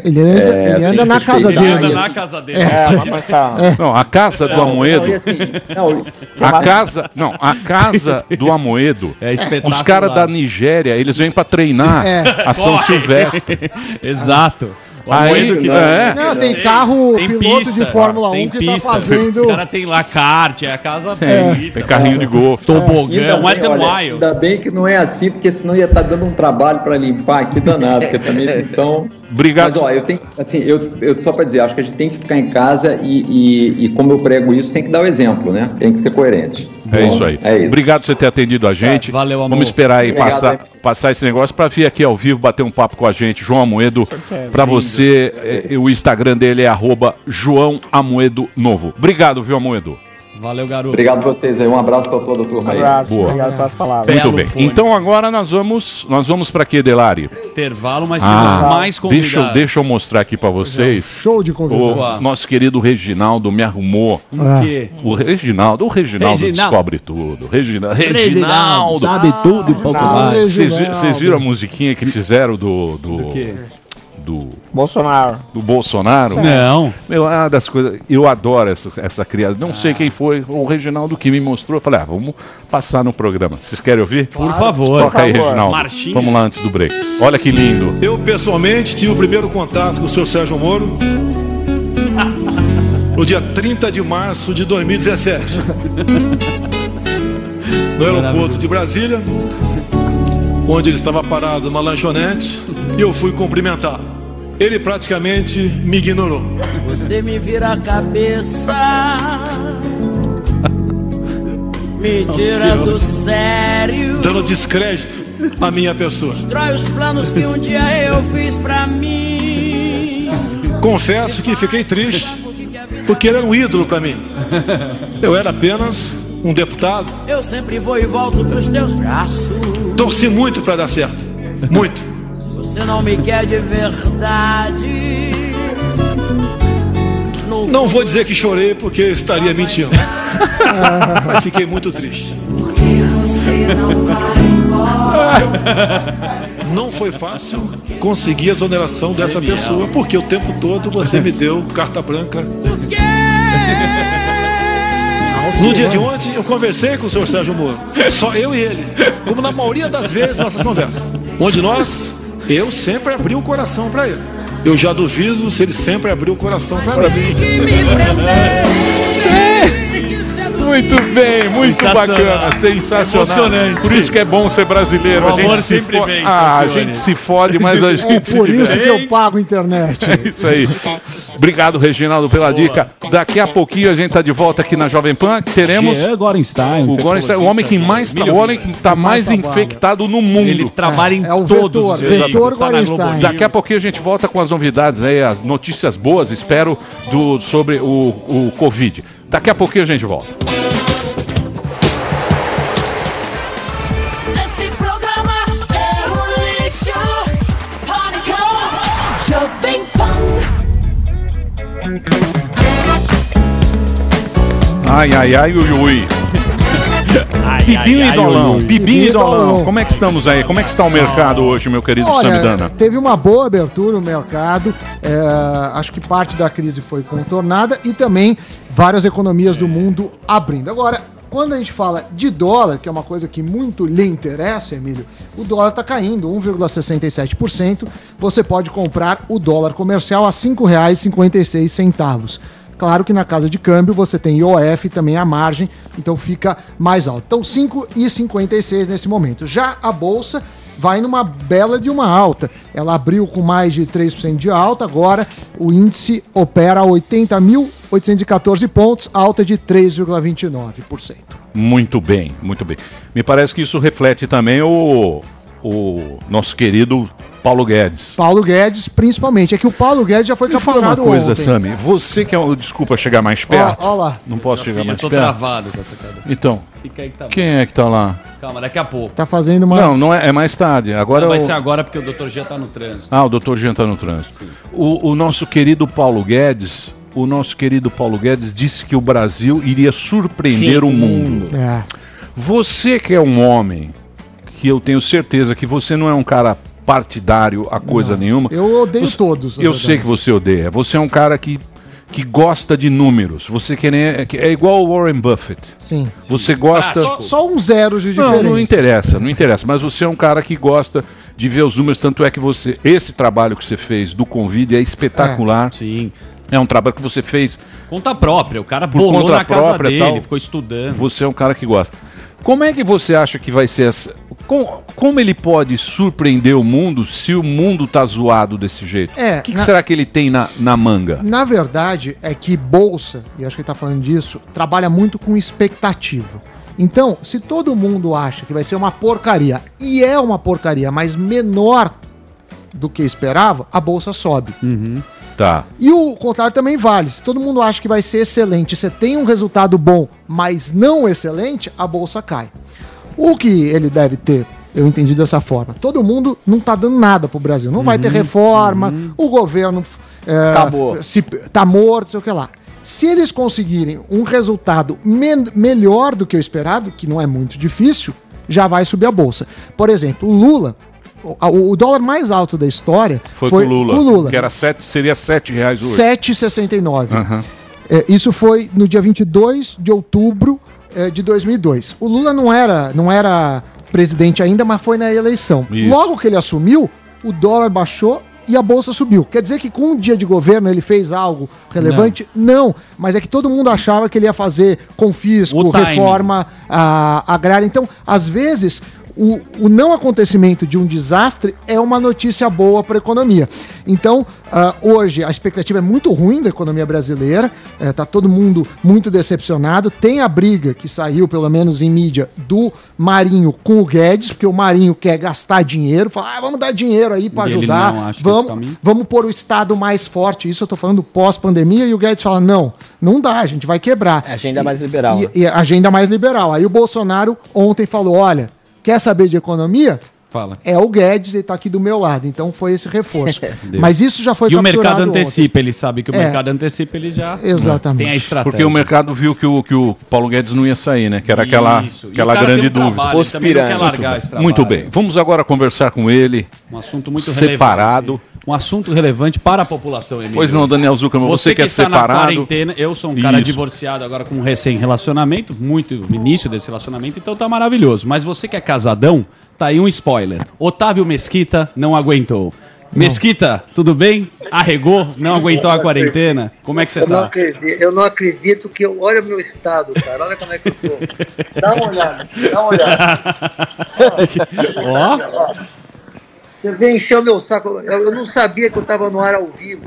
Ele anda, É, ele anda na casa respeitar Ele dele. anda na casa dele. É, mas tá. Não, a casa do Amoedo. Não, assim, não, A casa. Não, a casa do Amoedo. É espetacular. Os caras da Nigéria, eles vêm pra treinar a São Silvestre. Exato. Aí, que- é. Não, tem carro Tem piloto pista, de Fórmula tem 1 que pista. tá fazendo. Os caras tem lá kart, é a casa Tem, bonita. tem carrinho de golfe. Tobogão, Wet bem, n olha, Wild. ainda bem que não é assim, porque senão ia estar dando um trabalho para limpar aqui danado, porque também então. Obrigado. Mas ó, eu tenho, assim, eu, eu só para dizer, acho que a gente tem que ficar em casa e, e, e como eu prego isso, tem que dar o exemplo, né? Tem que ser coerente. É Bom, isso aí. É isso. Obrigado por você ter atendido a gente. Valeu, amor. Vamos esperar aí Obrigado, passar, hein? passar esse negócio para vir aqui ao vivo bater um papo com a gente. João Amoedo, para você, é, o Instagram dele é arroba João Amoedo Novo. Obrigado, viu, Amoedo? Valeu, garoto. Obrigado a vocês aí. Um abraço para toda a turma aí. Abraço, Boa. obrigado pelas palavras. Belo Muito bem. fone. Então agora nós vamos, nós vamos para quê, Delari? Intervalo, mas temos mais convidados. deixa eu, deixa eu mostrar aqui para vocês. Show de convidados. O nosso querido Reginaldo me arrumou. O quê? O Reginaldo, o Reginaldo, Reginaldo. descobre tudo. Regina, Reginaldo. Reginaldo. Sabe tudo e pouco mais. Vocês vi- Reginaldo. vocês viram a musiquinha que fizeram do. Do, Do quê? Do, Bolsonaro. do Bolsonaro? Não. Meu, é uma das coisas. Eu adoro essa, essa criada. Não sei quem foi, o Reginaldo que me mostrou. Eu falei, ah, vamos passar no programa. Vocês querem ouvir? Por favor. Toca aí, favor. Reginaldo. Marchinha. Vamos lá antes do break. Olha que lindo. Eu, pessoalmente, tive o primeiro contato com o senhor Sérgio Moro no dia 30 de março de 2017, no aeroporto de Brasília, onde ele estava parado numa lanchonete, e eu fui cumprimentar. Ele praticamente me ignorou. Você me vira a cabeça, me tira do sério, dando descrédito à minha pessoa. destrói os planos que um dia eu fiz pra mim. Confesso que fiquei triste, porque ele era um ídolo para mim. Eu era apenas um deputado. Eu sempre vou e volto pros teus braços. Torci muito para dar certo, muito. Você não me quer de verdade. No Não vou dizer que chorei porque eu estaria mentindo. Mas fiquei muito triste. Não foi fácil conseguir a exoneração dessa pessoa, porque o tempo todo você me deu carta branca. No dia de ontem, eu conversei com o senhor Sérgio Moro. Só eu e ele. Como na maioria das vezes nossas conversas. Onde nós, eu sempre abri o coração para ele. Eu já duvido se ele sempre abriu o coração para mim. Muito bem, muito Sensacional. bacana, sensacional. Emocionante. Por isso que é bom ser brasileiro. O a gente amor se sempre fo- vence, Ah, a gente se fode, mas a É gente se por isso que eu pago internet. Isso aí. Obrigado, Reginaldo, pela dica. Daqui a pouquinho a gente tá de volta aqui na Jovem Pan. Teremos Jean Gorenstein. o Gorenstein, o homem que mais tá, o homem que tá mais infectado no mundo. Ele trabalha em É o todos vetor, os vetor Gorenstein. Daqui a pouquinho a gente volta com as novidades aí, as notícias boas, espero, do, sobre o, o Covid. Daqui a pouquinho a gente volta. Ai, ai, ai, ui, ui. Pibinho e Dolão, Pibinho Pibinho e e Dolão. Dolão. Como é que estamos aí? Como é que está o mercado hoje, meu querido Olha, Samidana? teve uma boa abertura no mercado. é, acho que parte da crise foi contornada e também várias economias do mundo abrindo. Agora, quando a gente fala de dólar, que é uma coisa que muito lhe interessa, Emílio, o dólar está caindo 1,67%. Você pode comprar o dólar comercial a R$ 5,56. Claro que na casa de câmbio você tem IOF também a margem, então fica mais alto. Então 5,56 nesse momento. Já a bolsa vai numa bela de uma alta. Ela abriu com mais de 3% de alta, agora o índice opera a 80.814 pontos, alta de 3,29%. Muito bem, muito bem. Me parece que isso reflete também o, o nosso querido Paulo Guedes. Paulo Guedes, principalmente. É que o Paulo Guedes já foi Me fala uma coisa, ontem. Sami. Você que é. Desculpa chegar mais perto. Ó, ó lá. Não posso chegar Eu mais tô perto. travado com essa cadeira. Então, Fica aí que tá bom. quem é que tá lá? Calma, daqui a pouco. Tá fazendo uma. Não, não é, é mais tarde. Agora Não, vai ser agora porque o Dr. G tá no trânsito. Ah, o doutor Jean tá no trânsito. O, o nosso querido Paulo Guedes, o nosso querido Paulo Guedes disse que o Brasil iria surpreender o mundo. É. Você que é um homem, que eu tenho certeza que você não é um cara partidário a coisa nenhuma. Eu odeio Você- todos. Eu verdade. sei que você odeia. Você é um cara que, que gosta de números. Você quer, é igual o Warren Buffett. Sim. Você gosta. Só, só um zero de Não, diferença. não interessa, não interessa. Mas você é um cara que gosta de ver os números, tanto é que você. Esse trabalho que você fez do Convide é espetacular. Sim. É um trabalho que você fez Conta própria, o cara por bolou conta na casa própria dele, tal. ficou estudando. Você é um cara que gosta. Como é que você acha que vai ser essa. Com- como ele pode surpreender o mundo se o mundo tá zoado desse jeito? É, o que, que na- será que ele tem na, na manga? Na verdade, é que bolsa, e acho que ele tá falando disso, trabalha muito com expectativa. Então, se todo mundo acha que vai ser uma porcaria, e é uma porcaria, mas menor do que esperava, a bolsa sobe. Tá. E o contrário também vale. Se todo mundo acha que vai ser excelente, você tem um resultado bom, mas não excelente, a bolsa cai. O que ele deve ter, eu entendi dessa forma. Todo mundo não tá dando nada pro Brasil. Não vai ter reforma, o governo é, Acabou. se, tá morto, sei o que lá. Se eles conseguirem um resultado men- melhor do que o esperado, que não é muito difícil, já vai subir a bolsa. Por exemplo, o Lula, o, o dólar mais alto da história Foi, com o Lula. com o Lula. Que era sete, seria 7 reais hoje. 7,69. Aham. É, isso foi no dia 22 de outubro de 2002. O Lula não era, não era presidente ainda, mas foi na eleição. Isso. Logo que ele assumiu, o dólar baixou e a bolsa subiu. Quer dizer que com um dia de governo ele fez algo relevante? Não. Mas é que todo mundo achava que ele ia fazer confisco, reforma ah, agrária. Então, às vezes, o, o não acontecimento de um desastre é uma notícia boa para a economia. Então, ah, hoje, a expectativa é muito ruim da economia brasileira, está todo mundo muito decepcionado. Tem a briga que saiu, pelo menos em mídia, do Marinho com o Guedes, porque o Marinho quer gastar dinheiro, fala, ah, vamos dar dinheiro aí para E ele ajudar, não vamos, caminho. vamos pôr o Estado mais forte. Isso eu tô falando pós-pandemia, e o Guedes fala: não, não dá, a gente vai quebrar. Agenda mais liberal. né? E, e agenda mais liberal. Aí o Bolsonaro ontem falou: olha, quer saber de economia? Fala. É o Guedes, ele tá aqui do meu lado. Então foi esse reforço. Mas isso já foi E o mercado capturado ontem. antecipa, ele sabe que o É. mercado antecipa, ele já Exatamente. tem a estratégia. Porque o mercado viu que o, que o Paulo Guedes não ia sair, né? Que era aquela, Isso. Aquela grande um dúvida. trabalho, ele também não quer largar esse trabalho. Muito bem. Vamos agora conversar com ele. Um assunto muito Separado. relevante. Um assunto relevante para a população, Emílio. Pois não, Daniel Zuckerman, você, que é está na separado. quarentena, eu sou um cara Isso. divorciado agora com um recém-relacionamento, muito no início desse relacionamento, então tá maravilhoso. Mas você que é casadão, tá aí um spoiler. Otávio Mesquita não aguentou. Mesquita, tudo bem? Arregou? Não aguentou a quarentena? Como é que você Eu não, tá? acredito, eu não acredito que eu. Olha o meu estado, cara. Olha como é que eu tô. Dá uma olhada, dá uma olhada. Ó, Você vem encher o meu saco. Eu, eu não sabia que eu tava no ar ao vivo.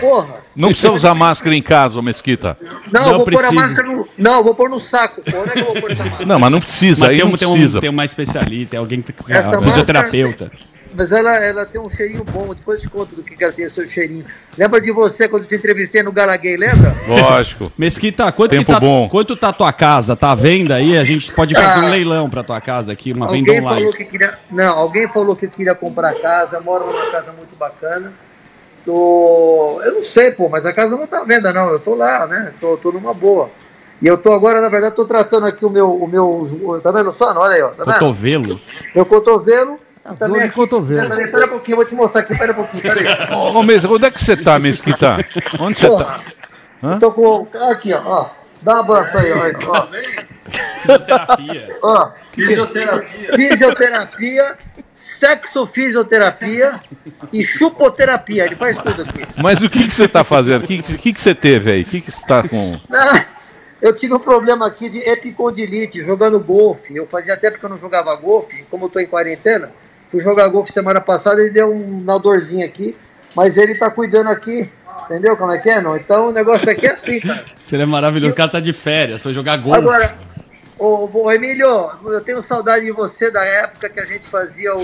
Porra! Não precisa usar máscara em casa, ô Mesquita. Não, Não eu vou pôr a precisa. máscara no. Não, eu vou pôr no saco, pô. Onde é que eu vou pôr essa máscara? Não, mas não precisa, mas aí tem, não tem, precisa. um, tem uma especialista, tem alguém que Essa um fisioterapeuta. máscara- Mas ela, ela tem um cheirinho bom. Depois te conto do que que ela tem o seu cheirinho. Lembra de você quando eu te entrevistei no Galaguei, lembra? Lógico. Mesquita, quanto Tempo que tá, bom. quanto tá tua casa? Tá à venda aí? A gente pode fazer um Ah. leilão pra tua casa aqui, uma venda Alguém online. falou que queria. Não, alguém falou que queria comprar casa. Moro numa casa muito bacana. Tô. Eu não sei, pô, mas a casa não tá à venda, não. Eu tô lá, né? Tô, tô numa boa. E eu tô agora, na verdade, tô tratando aqui o meu. O meu tá vendo só? Olha aí, ó. Tá vendo? Cotovelo? Meu cotovelo. Dor Também de aqui. cotovelo. Pera, pera um pouquinho, eu vou te mostrar aqui. Pera um pouquinho, pera aí. Ô, ô Mesa, onde é que você tá, Mesquita? Onde você tá? Eu tô com. Aqui, ó. ó. Dá um abraço aí, ó. ó. Fisioterapia. Ó, fisioterapia. Fisioterapia, sexofisioterapia e chupoterapia. Ele faz tudo aqui. Mas o que, que você tá fazendo? O que, que, que você teve aí? O que, que você tá com. Ah, eu tive um problema aqui de epicondilite jogando golfe. Eu fazia até porque eu não jogava golfe, como eu tô em quarentena. Fui jogar golfe semana passada e deu um na dorzinha aqui, mas ele tá cuidando aqui. Entendeu como é que é, não? Então o negócio aqui é assim, cara. Seria maravilhoso. O cara tá de férias, foi jogar golfe. Agora, ô, ô, Emílio, eu tenho saudade de você da época que a gente fazia o.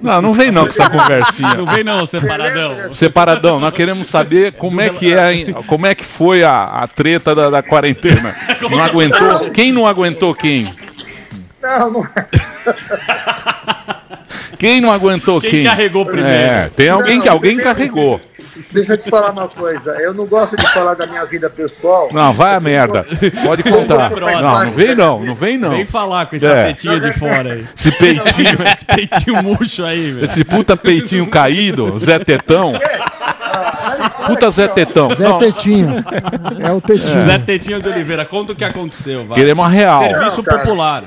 Não, não vem não com essa conversinha. Não vem não, separadão. Separadão, nós queremos saber como é que é, como é que foi a, a treta da, da quarentena. Não aguentou? Quem não aguentou quem? Não, não. Quem não aguentou quem? Quem carregou primeiro? É, tem alguém que Não, alguém deixa- carregou. Deixa eu te falar uma coisa. Eu não gosto de falar da minha vida pessoal. Não, vai a merda. Pode contar. Não, não vem não, não vem não. Vem falar com esse É. apetinho de fora aí. Esse peitinho, esse peitinho murcho aí, velho. esse puta peitinho caído, Zé Tetão. Puta Zé Tetão. Zé Não, Tetinho. É o Tetinho. Zé Tetinho de Oliveira, conta o que aconteceu, vai. Queremos a real. Serviço Não, cara. popular.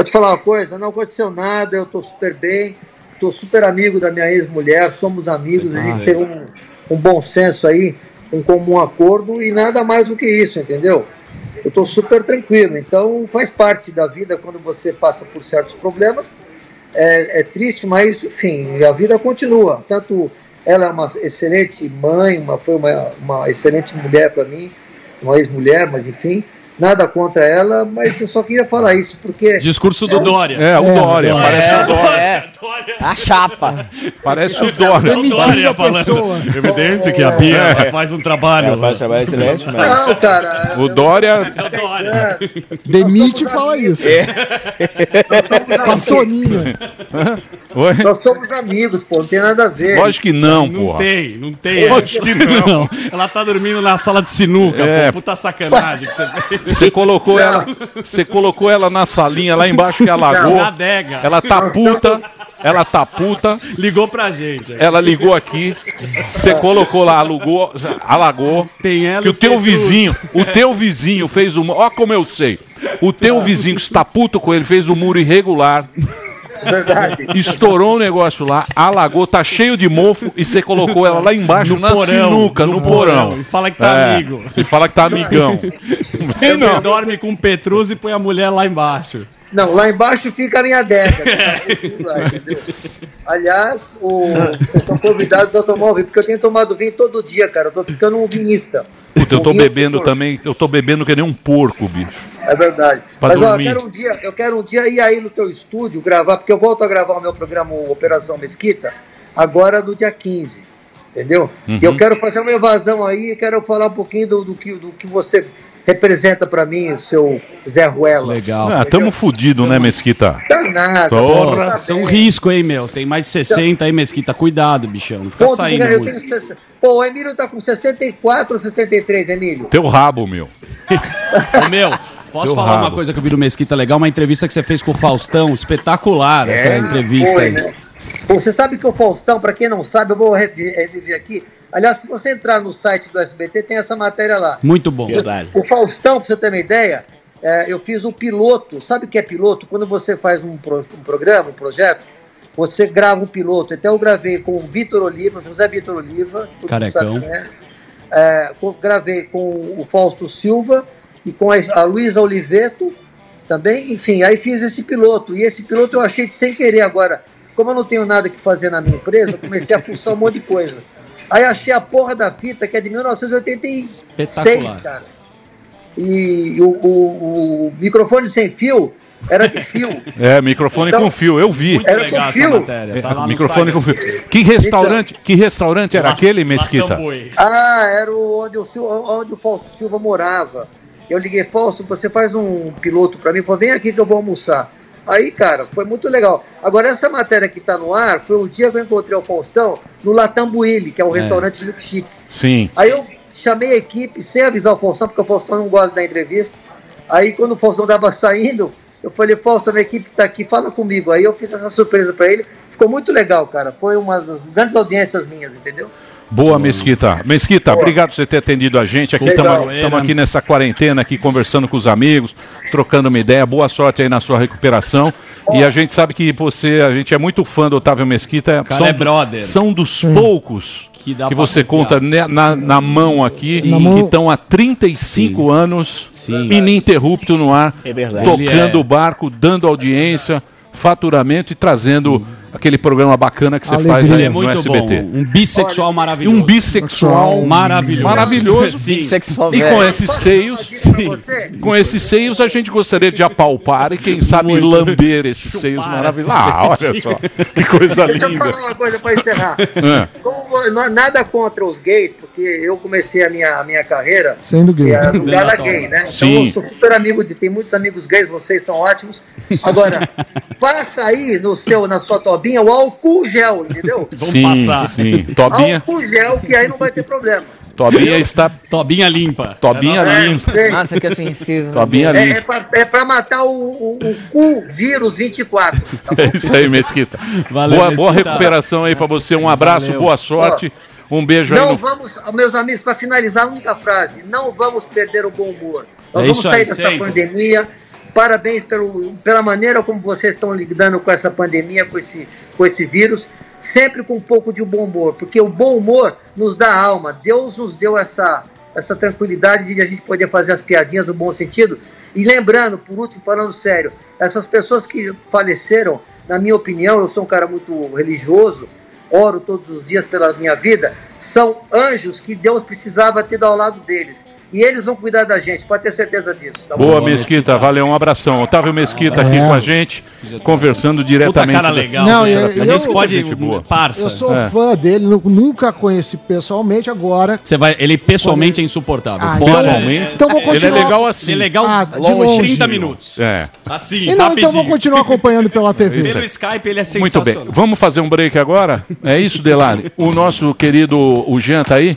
Vou te falar uma coisa, não aconteceu nada, eu tô super bem, tô super amigo da minha ex-mulher, somos amigos, a gente tem um, um bom senso aí, um comum acordo e nada mais do que isso, entendeu? Eu tô super tranquilo, então faz parte da vida quando você passa por certos problemas, é, é triste, mas enfim, a vida continua. Tanto ela é uma excelente mãe, uma, foi uma, uma excelente mulher para mim, uma ex-mulher, mas enfim, nada contra ela, mas eu só queria falar isso, porque. Discurso do Dória. É, o Dória, parece o Dória. É, a chapa. Parece o Dória. O Dória falando. Evidente que a Bia É. faz um trabalho. Ela faz trabalho excelente, mas- Não, cara. O Dória. Demite e fala isso. É. Com soninha. Oi? Nós somos amigos, pô, não tem nada a ver. Lógico que não, Não porra. tem, não tem. Lógico que não. Ela tá dormindo na sala de sinuca, É. pô. Puta sacanagem que você fez. Você colocou ela, você colocou ela na salinha lá embaixo que alagou. Na adega. Ela tá puta, ela tá puta. Ligou pra gente. Ela ligou aqui, você colocou lá, alugou, alagou. Tem ela que e o teu vizinho, o teu vizinho fez um, ó como eu sei. O teu vizinho que está puto com ele fez um muro irregular. Verdade. Estourou o negócio lá, alagou, tá cheio de mofo e você colocou ela lá embaixo na porão, sinuca, no, no porão. porão. E fala que tá É, amigo. E fala que tá amigão. Você não. dorme com o Petrus e põe a mulher lá embaixo. Não, lá embaixo fica a minha. Lá, entendeu? Aliás, o- vocês estão convidados a tomar vinho, porque eu tenho tomado vinho todo dia, cara. Eu tô ficando um vinhista. Puta, eu tô bebendo por- também, eu tô bebendo que nem um porco, bicho. É verdade. Pra Mas ó, eu quero, um dia, eu quero um dia ir aí no teu estúdio gravar, porque eu volto a gravar o meu programa Operação Mesquita agora no dia 15. Entendeu? Uhum. E eu quero fazer uma evasão aí, quero falar um pouquinho do, do que, do que você representa pra mim, o seu Zé Ruela. Legal. Ah, tamo fudido, né, Mesquita? Tá nada. Porra. tá Isso é um risco, hein, meu? Tem mais de 60 aí, Mesquita. Cuidado, bichão. Não fica Ponto, saindo eu muito. tenho 60. Pô, o Emílio tá com 64 ou 63, Emílio? Teu rabo, meu. Ô, meu, posso Deu falar rabo. uma coisa que eu vi no Mesquita legal? Uma entrevista que você fez com o Faustão. Espetacular essa entrevista Foi, aí. né? Pô, você sabe que o Faustão, pra quem não sabe, eu vou revi- reviver aqui. Aliás, se você entrar no site do SBT, tem essa matéria lá. Muito bom. O Faustão, pra você ter uma ideia, é, eu fiz um piloto. Sabe o que é piloto? Quando você faz um, pro- um programa, um projeto, você grava um piloto. Então eu gravei com o Vitor Oliva, José Vitor Oliva. Carecão. quem é. É, gravei com o Fausto Silva e com a, a Luísa Oliveto também. Enfim, aí fiz esse piloto. E esse piloto eu achei de sem querer agora. Como eu não tenho nada que fazer na minha empresa, eu comecei a fuçar um monte de coisa. Aí achei a porra da fita, que é de 1986, Espetacular. cara. E o, o- o microfone sem fio era de fio. É, microfone Então, com fio, eu vi. Era com fio. É, microfone com fio. Que restaurante, que restaurante era aquele, Mesquita? Ah, era o, onde, o, onde o Fausto Silva morava. Eu liguei, Fausto, você faz um piloto pra mim? Ele falou, vem aqui que eu vou almoçar. Aí, cara, foi muito legal. Agora, essa matéria que tá no ar foi o dia que eu encontrei o Faustão no Latambuile, que é um É. restaurante muito chique. Sim. Aí eu chamei a equipe sem avisar o Faustão, porque o Faustão não gosta da entrevista. Aí quando o Faustão estava saindo, eu falei, Faustão, minha equipe está aqui, fala comigo. Aí eu fiz essa surpresa para ele. Ficou muito legal, cara. Foi uma das grandes audiências minhas, entendeu? Boa, Mesquita. Mesquita, obrigado por você ter atendido a gente. Aqui estamos aqui nessa quarentena, aqui conversando com os amigos, trocando uma ideia. Boa sorte aí na sua recuperação. E a gente sabe que você, a gente é muito fã do Otávio Mesquita. cara é brother. São dos poucos que, dá pra você conta na, na mão aqui, Sim. Que estão há 35 anos ininterrupto no ar, É tocando é- o barco, dando audiência, faturamento e trazendo aquele programa bacana que você faz aí é no muito SBT. bom. Um bissexual maravilhoso. Um bissexual maravilhoso. Maravilhoso. Sim. Bissexual E com velho. esses seios, com esses seios a gente gostaria de apalpar e quem sabe lamber esses seios maravilhosos. Ah, olha só, que coisa Deixa eu linda. falar uma coisa para encerrar. É. Como é nada contra os gays, porque eu comecei a minha, a minha carreira Sendo gay. é, no Gala Gay, né? Então Sim. eu sou super amigo de. Tem muitos amigos gays, vocês são ótimos. Agora, passa aí no seu, na sua tobinha o álcool gel, entendeu? Sim, sim. Tobinha, Álcool gel, que aí não vai ter problema. Tobinha está. Tobinha limpa. Tobinha É, limpa. sei. Nossa, que sensível. Tobinha É, é, limpa. é pra matar o, o, o cu vírus 24. É isso aí, Mesquita. Valeu, boa, boa Mesquita. recuperação aí pra você. Um abraço, Valeu. boa sorte. Um beijo aí Não vamos, meus amigos, para finalizar, a única frase: não vamos perder o bom humor. Nós É vamos isso sair aí, dessa sempre. pandemia. Parabéns pelo, pela maneira como vocês estão lidando com essa pandemia, com esse, com esse vírus, sempre com um pouco de bom humor, porque o bom humor nos dá alma. Deus nos deu essa, essa tranquilidade de a gente poder fazer as piadinhas no bom sentido. E lembrando, por último, falando sério, essas pessoas que faleceram, na minha opinião, eu sou um cara muito religioso, oro todos os dias pela minha vida, são anjos que Deus precisava ter ao lado deles. E eles vão cuidar da gente, pode ter certeza disso. Tá bom? Boa, Mesquita, valeu, um abração. Otávio Mesquita aqui É. com a gente, conversando diretamente. cara da- legal. Não, né? eu- a eu- pode. gente boa. Parça. Eu sou É. fã dele, nu- nunca conheci pessoalmente, agora. Você vai, ele pessoalmente é insuportável. Ah, Pessoalmente, Então vou ele é continuar- legal assim. Ele é legal Ah, de longe, longe. 30 minutos. É. Assim, E não, então vou continuar acompanhando pela TV. Pelo Skype ele é Muito sensacional. bem. Vamos fazer um break agora? É isso, Delari? O nosso querido, o Jean tá aí?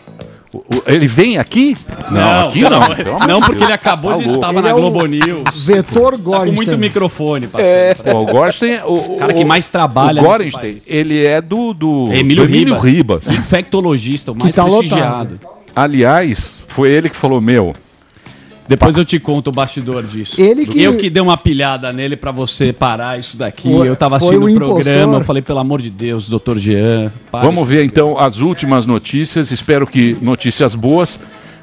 Ele vem aqui? Não, aqui não. não, não, porque ele acabou Tá de tava Ele na é Globo News. Vetor Tá com muito microfone, É, parceiro. o Gorstein, o, O cara que mais trabalha o Gorenstein, país. ele é do, do Emílio, do Emílio Ribas. Ribas. Infectologista, o mais tá prestigiado. Aliás, foi ele que falou, meu, Depois eu te conto o bastidor disso. Ele que- Eu que dei uma pilhada nele pra você parar isso daqui. Foi- eu tava assistindo o impostor. programa, eu falei, pelo amor de Deus, doutor Jean. para Vamos ver então as últimas notícias. Espero que notícias boas,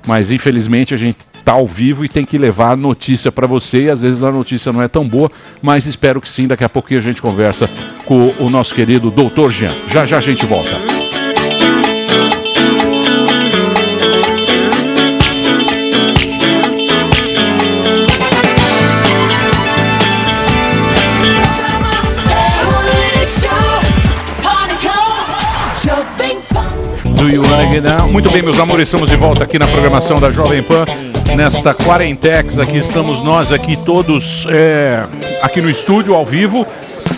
mas infelizmente a gente tá ao vivo e tem que levar a notícia para você. E às vezes a notícia não é tão boa, mas espero que sim. Daqui a pouquinho a gente conversa com o nosso querido Doutor Jean. Já já a gente volta. Muito bem, meus amores, estamos de volta aqui na programação da Jovem Pan. Nesta Quarentex, aqui estamos nós aqui todos é, aqui no estúdio, ao vivo.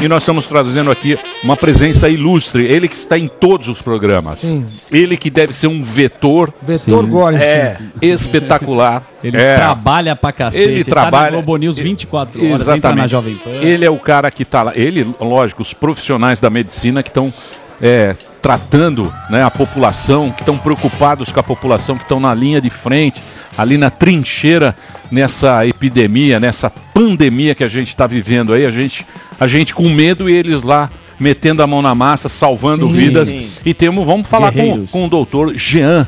E nós estamos trazendo aqui uma presença ilustre. Ele que está em todos os programas. Sim. Ele que deve ser um vetor Vetor Gorstein. é, espetacular. Ele É. trabalha pra cacete. Ele Tá trabalha- na Globo News 24 horas, entra Exatamente. na Jovem Pan. Ele é o cara que está lá. Ele, lógico, os profissionais da medicina que estão é, tratando né, a população, que estão preocupados com a população, que estão na linha de frente, ali na trincheira nessa epidemia, nessa pandemia que a gente está vivendo aí. A gente, a gente com medo e eles lá metendo a mão na massa, salvando Sim. vidas. Sim. E temos, vamos falar com, com o doutor Jean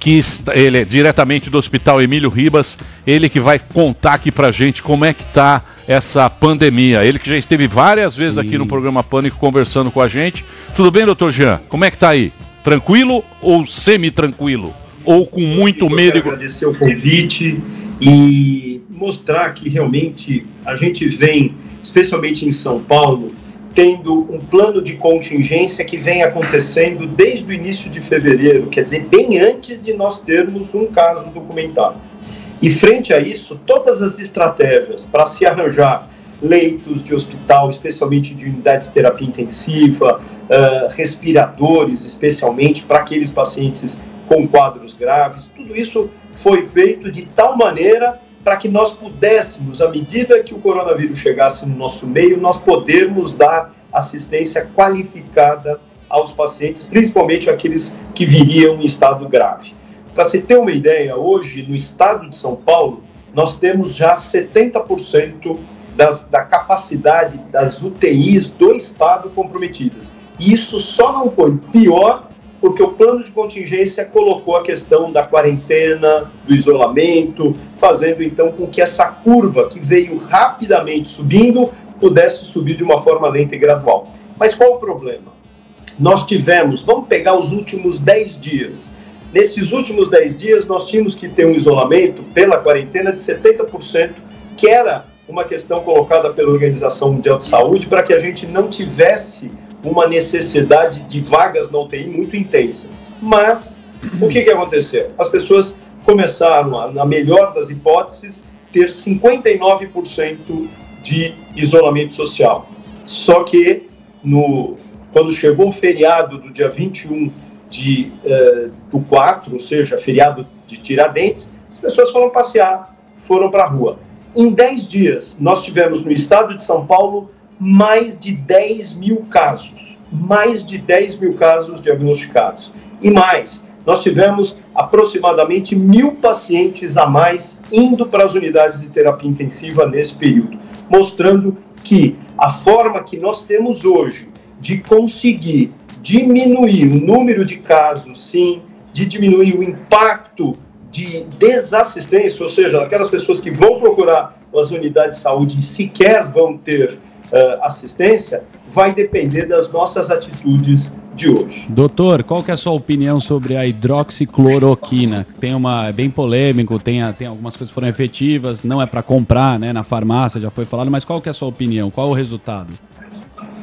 que está- ele é diretamente do Hospital Emílio Ribas, ele que vai contar aqui pra gente como é que tá essa pandemia. Ele que já esteve várias vezes Sim. aqui no programa Pânico conversando com a gente. Tudo bem, doutor Jean? Como é que tá aí? Tranquilo ou semi-tranquilo? Ou com muito Eu medo? quero agradecer o convite e mostrar que realmente a gente vem, especialmente em São Paulo, tendo um plano de contingência que vem acontecendo desde o início de fevereiro, quer dizer, bem antes de nós termos um caso documentado. E frente a isso, todas as estratégias para se arranjar leitos de hospital, especialmente de unidades de terapia intensiva, ah, respiradores, especialmente para aqueles pacientes com quadros graves, tudo isso foi feito de tal maneira para que nós pudéssemos, à medida que o coronavírus chegasse no nosso meio, nós podermos dar assistência qualificada aos pacientes, principalmente aqueles que viriam em estado grave. Para se ter uma ideia, hoje no estado de São Paulo, nós temos já 70% das, da capacidade das UTIs do estado comprometidas. E isso só não foi pior porque o plano de contingência colocou a questão da quarentena, do isolamento, fazendo então com que essa curva que veio rapidamente subindo pudesse subir de uma forma lenta e gradual. Mas qual o problema? Nós tivemos, vamos pegar os últimos 10 dias. Nesses últimos 10 dias, nós tínhamos que ter um isolamento pela quarentena de 70%, que era uma questão colocada pela Organização Mundial de Saúde para que a gente não tivesse uma necessidade de vagas na UTI muito intensas. Mas o que, que aconteceu? As pessoas começaram, a, na melhor das hipóteses, ter 59% de isolamento social. Só que no, quando chegou o feriado do dia 21 de, uh, do 4, ou seja, feriado de Tiradentes, as pessoas foram passear, foram para a rua. Em 10 dias, nós tivemos no estado de São Paulo mais de 10 mil casos. Mais de 10 mil casos diagnosticados. E mais, nós tivemos aproximadamente mil pacientes a mais indo para as unidades de terapia intensiva nesse período, mostrando que a forma que nós temos hoje de conseguir diminuir o número de casos, sim, de diminuir o impacto de desassistência, ou seja, aquelas pessoas que vão procurar as unidades de saúde e sequer vão ter uh, assistência vai depender das nossas atitudes de hoje. Doutor, qual que é a sua opinião sobre a hidroxicloroquina? Tem uma é bem polêmico, tem, tem algumas coisas que foram efetivas, não é para comprar, né, na farmácia, já foi falado, mas qual que é a sua opinião? Qual o resultado?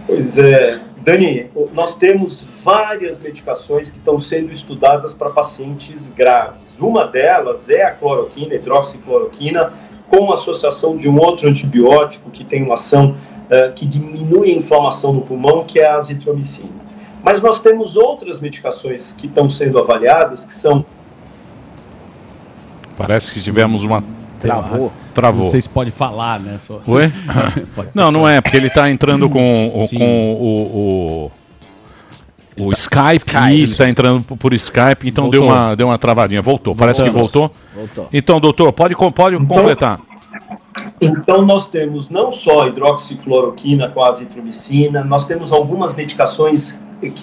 Pois é, Dani, nós temos várias medicações que estão sendo estudadas para pacientes graves. Uma delas é a cloroquina, hidroxicloroquina, com associação de um outro antibiótico que tem uma ação eh, que diminui a inflamação no pulmão, que é a azitromicina. Mas nós temos outras medicações que estão sendo avaliadas, que são Parece que tivemos uma. Travou. Travou. Vocês podem falar, né? Só... Oi? Pode. não, não é, porque ele está entrando com, o, com o, o, o Skype, Skype, ele isso. está entrando por- Skype, então deu uma, deu uma travadinha. Voltou, parece que voltou. Voltou. Então, doutor, pode, com- pode completar. Então, nós temos não só a hidroxicloroquina com a azitromicina, nós temos algumas medicações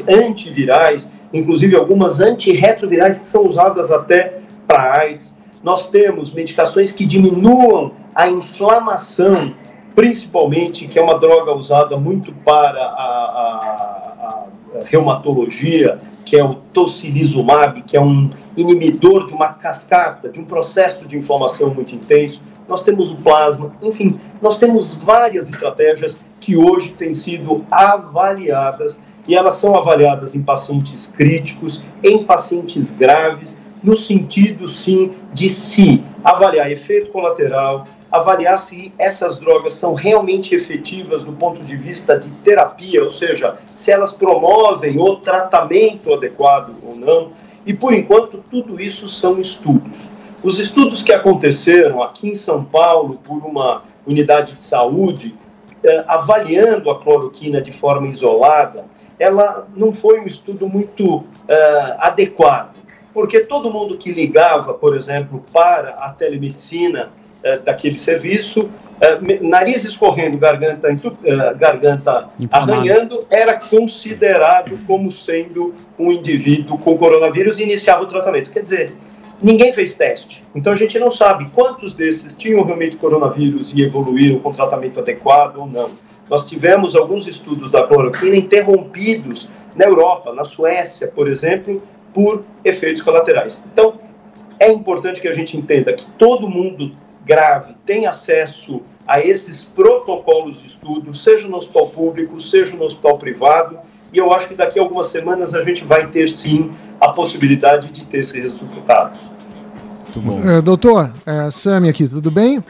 antivirais, inclusive algumas antirretrovirais que são usadas até para AIDS. Nós temos medicações que diminuam a inflamação, principalmente, que é uma droga usada muito para a, a- a reumatologia, que é o tocilizumab, que é um inibidor de uma cascata, de um processo de inflamação muito intenso. Nós temos o plasma, enfim, nós temos várias estratégias que hoje têm sido avaliadas e elas são avaliadas em pacientes críticos, em pacientes graves, no sentido sim de se avaliar efeito colateral, avaliar se essas drogas são realmente efetivas do ponto de vista de terapia, ou seja, se elas promovem o tratamento adequado ou não. E por enquanto, tudo isso são estudos. Os estudos que aconteceram aqui em São Paulo por uma unidade de saúde, eh, avaliando a cloroquina de forma isolada, ela não foi um estudo muito eh, adequado, porque todo mundo que ligava, por exemplo, para a telemedicina eh, daquele serviço, eh, nariz escorrendo, garganta, eh, garganta Inflamado. arranhando, era considerado como sendo um indivíduo com coronavírus e iniciava o tratamento. Quer dizer, ninguém fez teste. Então a gente não sabe quantos desses tinham realmente coronavírus e evoluíram com tratamento adequado ou não. Nós tivemos alguns estudos da cloroquina interrompidos na Europa, na Suécia, por exemplo, por efeitos colaterais. Então, é importante que a gente entenda que todo mundo grave tem acesso a esses protocolos de estudo, seja no hospital público, seja no hospital privado, e eu acho que daqui a algumas semanas a gente vai ter sim a possibilidade de ter esses resultados. É, doutor, é, Sami aqui, tudo bem?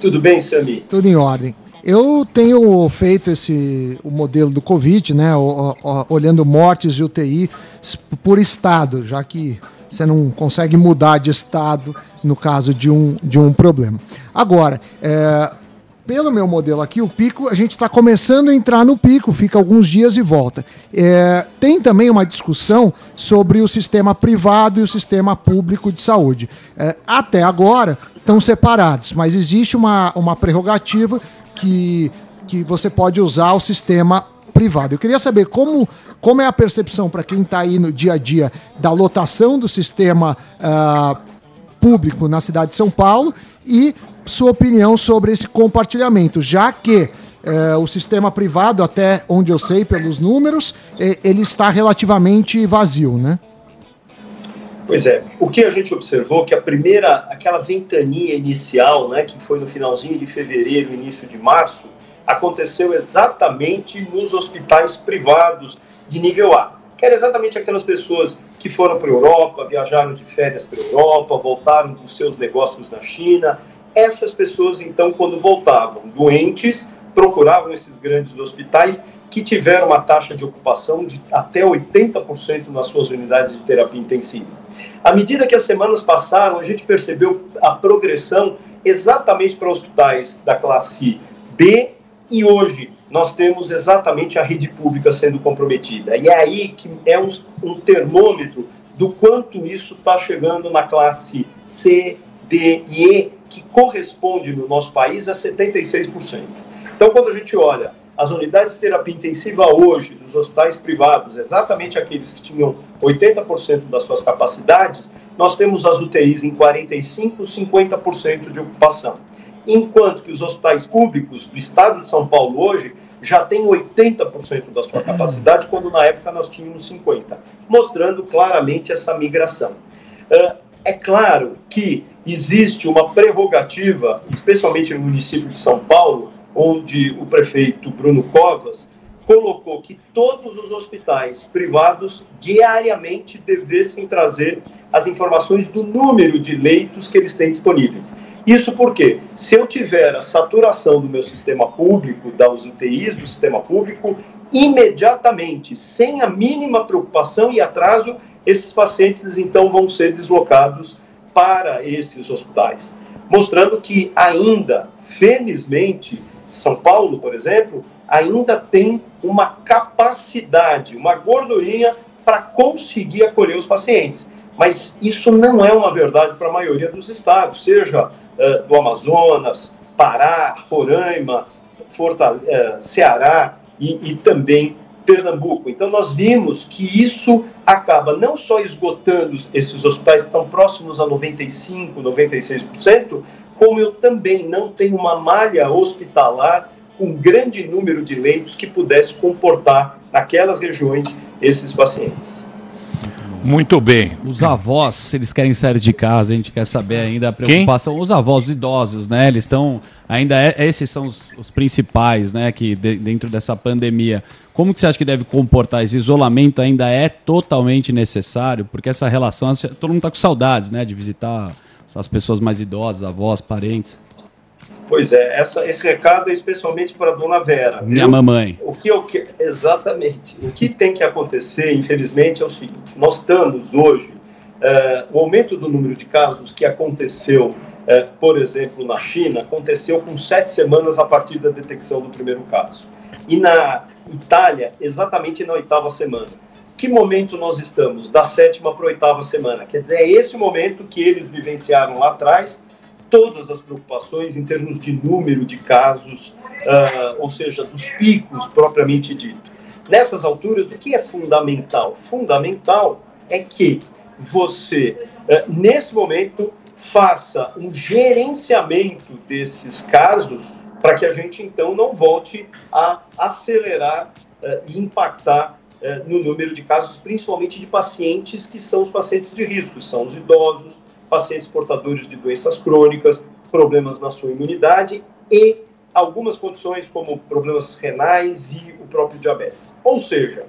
Tudo bem, Sami? Tudo em ordem. Eu tenho feito esse o modelo do Covid, né? o- o- olhando mortes de UTI por estado, já que você não consegue mudar de estado no caso de um, de um problema. Agora, é, pelo meu modelo aqui, o pico, a gente está começando a entrar no pico, fica alguns dias e volta. É, tem também uma discussão sobre o sistema privado e o sistema público de saúde. É, até agora estão separados, mas existe uma, uma prerrogativa que, que você pode usar o sistema privado. Eu queria saber como, como é a percepção para quem está aí no dia a dia da lotação do sistema ah, público na cidade de São Paulo e sua opinião sobre esse compartilhamento, já que eh, o sistema privado, até onde eu sei pelos números, eh, ele está relativamente vazio, né? Pois é, o que a gente observou que a primeira, aquela ventania inicial, né, que foi no finalzinho de fevereiro, início de março, aconteceu exatamente nos hospitais privados de nível A, que eram exatamente aquelas pessoas que foram para a Europa, viajaram de férias para a Europa, voltaram dos seus negócios na China. Essas pessoas, então, quando voltavam doentes, procuravam esses grandes hospitais que tiveram uma taxa de ocupação de até 80% nas suas unidades de terapia intensiva. À medida que as semanas passaram, a gente percebeu a progressão exatamente para hospitais da classe B e hoje nós temos exatamente a rede pública sendo comprometida. E é aí que é um, um termômetro do quanto isso está chegando na classe C, D e E, que corresponde no nosso país a 76%. Então, quando a gente olha as unidades de terapia intensiva hoje dos hospitais privados, exatamente aqueles que tinham 80% das suas capacidades, nós temos as UTIs em 45%, 50% de ocupação. Enquanto que os hospitais públicos do estado de São Paulo hoje já têm 80% da sua capacidade, quando na época nós tínhamos 50%, mostrando claramente essa migração. Uh, é claro que existe uma prerrogativa, especialmente no município de São Paulo, onde o prefeito Bruno Covas colocou que todos os hospitais privados diariamente devessem trazer as informações do número de leitos que eles têm disponíveis. Isso porque, se eu tiver a saturação do meu sistema público, das UTIs do sistema público, imediatamente, sem a mínima preocupação e atraso, esses pacientes então vão ser deslocados para esses hospitais, mostrando que ainda, felizmente, São Paulo, por exemplo, ainda tem uma capacidade, uma gordurinha para conseguir acolher os pacientes. Mas isso não é uma verdade para a maioria dos estados, seja uh, do Amazonas, Pará, Roraima, Fortale uh, Ceará e, e também Pernambuco. Então, nós vimos que isso acaba não só esgotando esses hospitais tão próximos a 95%, 96%, como eu também não tenho uma malha hospitalar um grande número de leitos que pudesse comportar naquelas regiões esses pacientes. Muito bem. Os avós, se eles querem sair de casa, a gente quer saber ainda a preocupação. Os avós, os idosos, né? Eles estão. Ainda é, esses são os, os principais, né? Que de, dentro dessa pandemia. Como que você acha que deve comportar? Esse isolamento ainda é totalmente necessário? Porque essa relação. Todo mundo está com saudades, né? De visitar as pessoas mais idosas, avós, parentes. Pois é, essa, esse recado é especialmente para a dona Vera. Minha viu? mamãe. O que eu que, exatamente. O que tem que acontecer, infelizmente, é o seguinte: nós estamos hoje, eh, o aumento do número de casos que aconteceu, eh, por exemplo, na China, aconteceu com sete semanas a partir da detecção do primeiro caso. E na Itália, exatamente na oitava semana. Que momento nós estamos? Da sétima para a oitava semana. Quer dizer, é esse momento que eles vivenciaram lá atrás todas as preocupações em termos de número de casos, uh, ou seja, dos picos propriamente dito. Nessas alturas, o que é fundamental? Fundamental é que você, uh, nesse momento, faça um gerenciamento desses casos para que a gente então não volte a acelerar uh, e impactar no número de casos, principalmente de pacientes que são os pacientes de risco, são os idosos, pacientes portadores de doenças crônicas, problemas na sua imunidade e algumas condições como problemas renais e o próprio diabetes. Ou seja,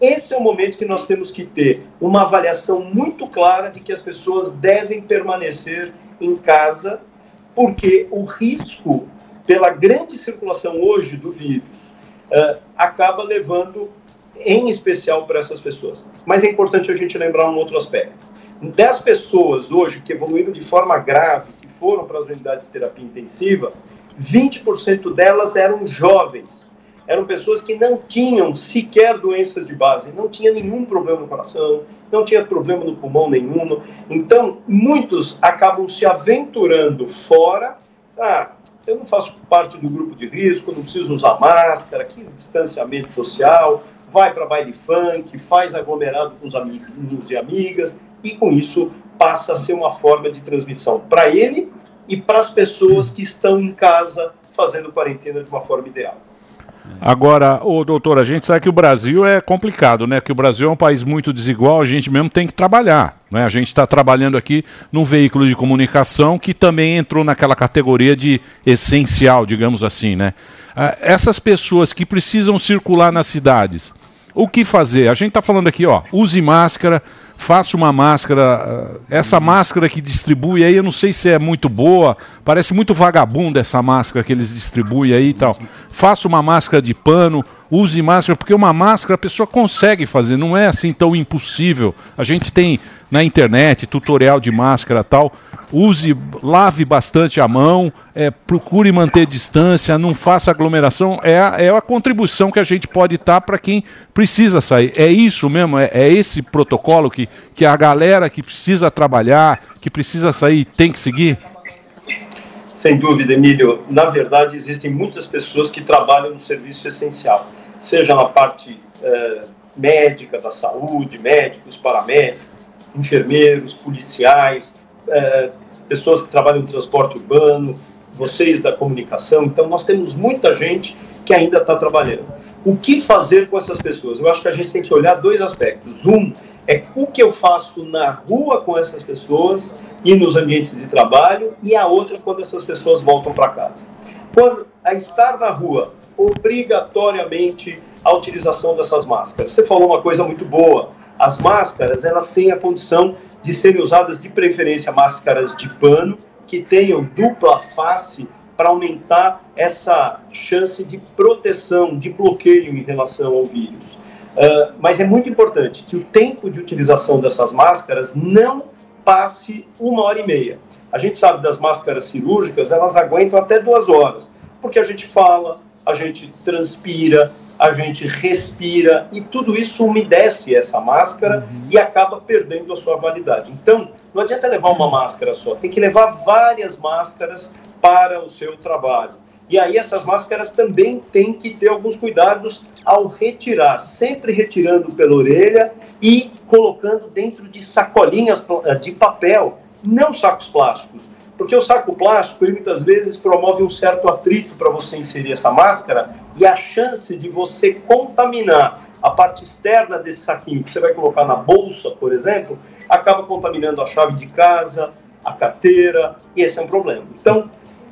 esse é o momento que nós temos que ter uma avaliação muito clara de que as pessoas devem permanecer em casa, porque o risco pela grande circulação hoje do vírus uh, acaba levando em especial para essas pessoas. Mas é importante a gente lembrar um outro aspecto 10 pessoas hoje que evoluíram de forma grave, que foram para as unidades de terapia intensiva, 20% delas eram jovens. Eram pessoas que não tinham sequer doenças de base, não tinha nenhum problema no coração, não tinha problema no pulmão nenhum. Então, muitos acabam se aventurando fora. Ah, eu não faço parte do grupo de risco, não preciso usar máscara, que distanciamento social, vai para baile funk, faz aglomerado com os amigos e amigas, e com isso passa a ser uma forma de transmissão para ele e para as pessoas que estão em casa fazendo quarentena de uma forma ideal. Agora, ô doutor, a gente sabe que o Brasil é complicado, né? Que o Brasil é um país muito desigual, a gente mesmo tem que trabalhar. Né? A gente está trabalhando aqui num veículo de comunicação que também entrou naquela categoria de essencial, digamos assim, né? Ah, Essas pessoas que precisam circular nas cidades, o que fazer? A gente está falando aqui, ó, use máscara, faça uma máscara. ah, Essa máscara que distribui aí, eu não sei se é muito boa, parece muito vagabunda essa máscara que eles distribuem aí e tal. Faça uma máscara de pano, use máscara, porque uma máscara a pessoa consegue fazer, não é assim tão impossível. A gente tem na internet tutorial de máscara tal. Use, lave bastante a mão, é, procure manter distância, não faça aglomeração. É a, é a contribuição que a gente pode estar para quem precisa sair. É isso mesmo, é, é esse protocolo que, que a galera que precisa trabalhar, que precisa sair, tem que seguir? Sem dúvida, Emílio. Na verdade, existem muitas pessoas que trabalham no serviço essencial, seja na parte eh, médica da saúde, médicos, paramédicos, enfermeiros, policiais, eh, pessoas que trabalham no transporte urbano, vocês da comunicação. Então, nós temos muita gente que ainda está trabalhando. O que fazer com essas pessoas? Eu acho que a gente tem que olhar dois aspectos. Um é o que eu faço na rua com essas pessoas e nos ambientes de trabalho, e a outra quando essas pessoas voltam para casa. Quando a estar na rua, obrigatoriamente a utilização dessas máscaras. Você falou uma coisa muito boa. As máscaras, elas têm a condição de serem usadas de preferência máscaras de pano que tenham dupla face para aumentar essa chance de proteção, de bloqueio em relação ao vírus. Uh, mas é muito importante que o tempo de utilização dessas máscaras não passe uma hora e meia. A gente sabe das máscaras cirúrgicas, elas aguentam até duas horas, porque a gente fala, a gente transpira, a gente respira e tudo isso umedece essa máscara e acaba perdendo a sua validade. Então, não adianta levar uma máscara só, tem que levar várias máscaras para o seu trabalho. E aí essas máscaras também têm que ter alguns cuidados ao retirar, sempre retirando pela orelha e colocando dentro de sacolinhas pla- de papel, não sacos plásticos. Porque o saco plástico, ele muitas vezes promove um certo atrito para você inserir essa máscara e a chance de você contaminar a parte externa desse saquinho que você vai colocar na bolsa, por exemplo, acaba contaminando a chave de casa, a carteira, e esse é um problema. Então,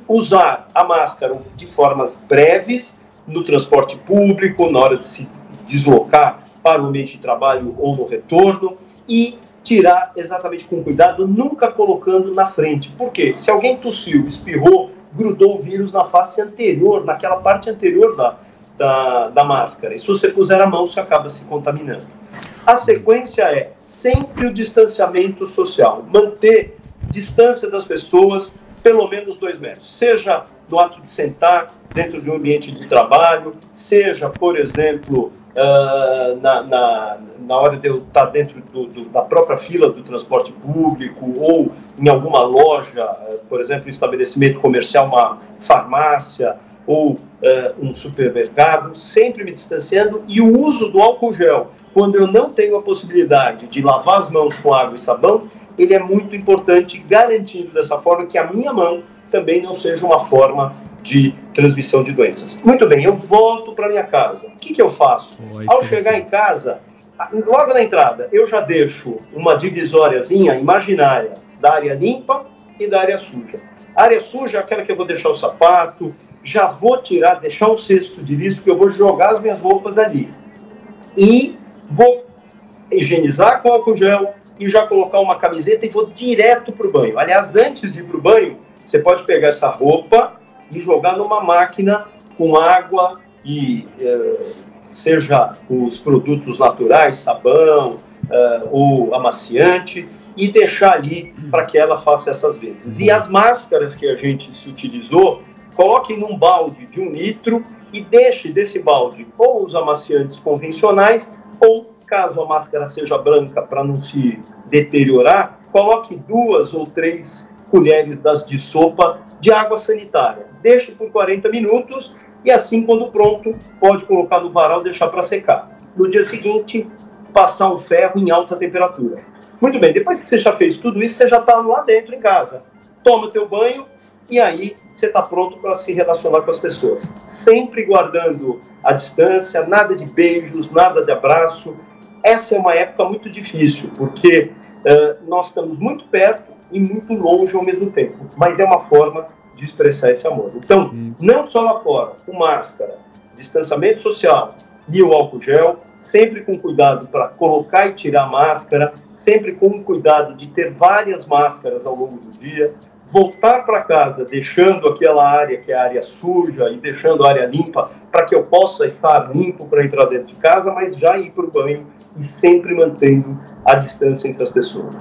usar a máscara de formas breves no transporte público, na hora de se deslocar para o ambiente de trabalho ou no retorno e tirar exatamente com cuidado, nunca colocando na frente. Por quê? Se alguém tossiu, espirrou, grudou o vírus na face anterior, naquela parte anterior da, da, da máscara. E se você puser a mão, você acaba se contaminando. A sequência é sempre o distanciamento social, manter distância das pessoas pelo menos dois metros, seja no ato de sentar dentro de um ambiente de trabalho, seja, por exemplo, ah, na, na, na hora de eu estar dentro do, do- da própria fila do transporte público ou em alguma loja, por exemplo, um estabelecimento comercial, uma farmácia ou eh, um supermercado, sempre me distanciando e o uso do álcool gel, quando eu não tenho a possibilidade de lavar as mãos com água e sabão, ele é muito importante, garantindo dessa forma que a minha mão também não seja uma forma de transmissão de doenças. Muito bem, eu volto para minha casa. O que, que eu faço? Ao chegar em casa, logo na entrada, eu já deixo uma divisóriazinha imaginária da área limpa e da área suja. A área suja é aquela que eu vou deixar o sapato, já vou tirar, deixar um cesto de lixo, que eu vou jogar as minhas roupas ali. E vou higienizar com álcool gel e já colocar uma camiseta e vou direto para o banho. Aliás, antes de ir para o banho, você pode pegar essa roupa e jogar numa máquina com água e eh, seja os produtos naturais, sabão eh, ou amaciante, e deixar ali para que ela faça essas vezes. E as máscaras que a gente se utilizou, coloque num balde de um litro e deixe desse balde ou os amaciantes convencionais ou, caso a máscara seja branca para não se deteriorar, coloque duas ou três colheres das de sopa de água sanitária. Deixe por 40 minutos e assim, quando pronto, pode colocar no varal e deixar para secar. No dia seguinte, passar o ferro em alta temperatura. Muito bem, depois que você já fez tudo isso, você já está lá dentro em casa. Toma o teu banho e aí você está pronto para se relacionar com as pessoas. Sempre guardando a distância, nada de beijos, nada de abraço. Essa é uma época muito difícil, porque uh, nós estamos muito perto e muito longe ao mesmo tempo. Mas é uma forma de expressar esse amor. Então, não só lá fora, com máscara, distanciamento social e o álcool gel, sempre com cuidado para colocar e tirar a máscara, sempre com cuidado de ter várias máscaras ao longo do dia, voltar para casa deixando aquela área que é a área suja e deixando a área limpa para que eu possa estar limpo para entrar dentro de casa, mas já ir para o banho e sempre mantendo a distância entre as pessoas.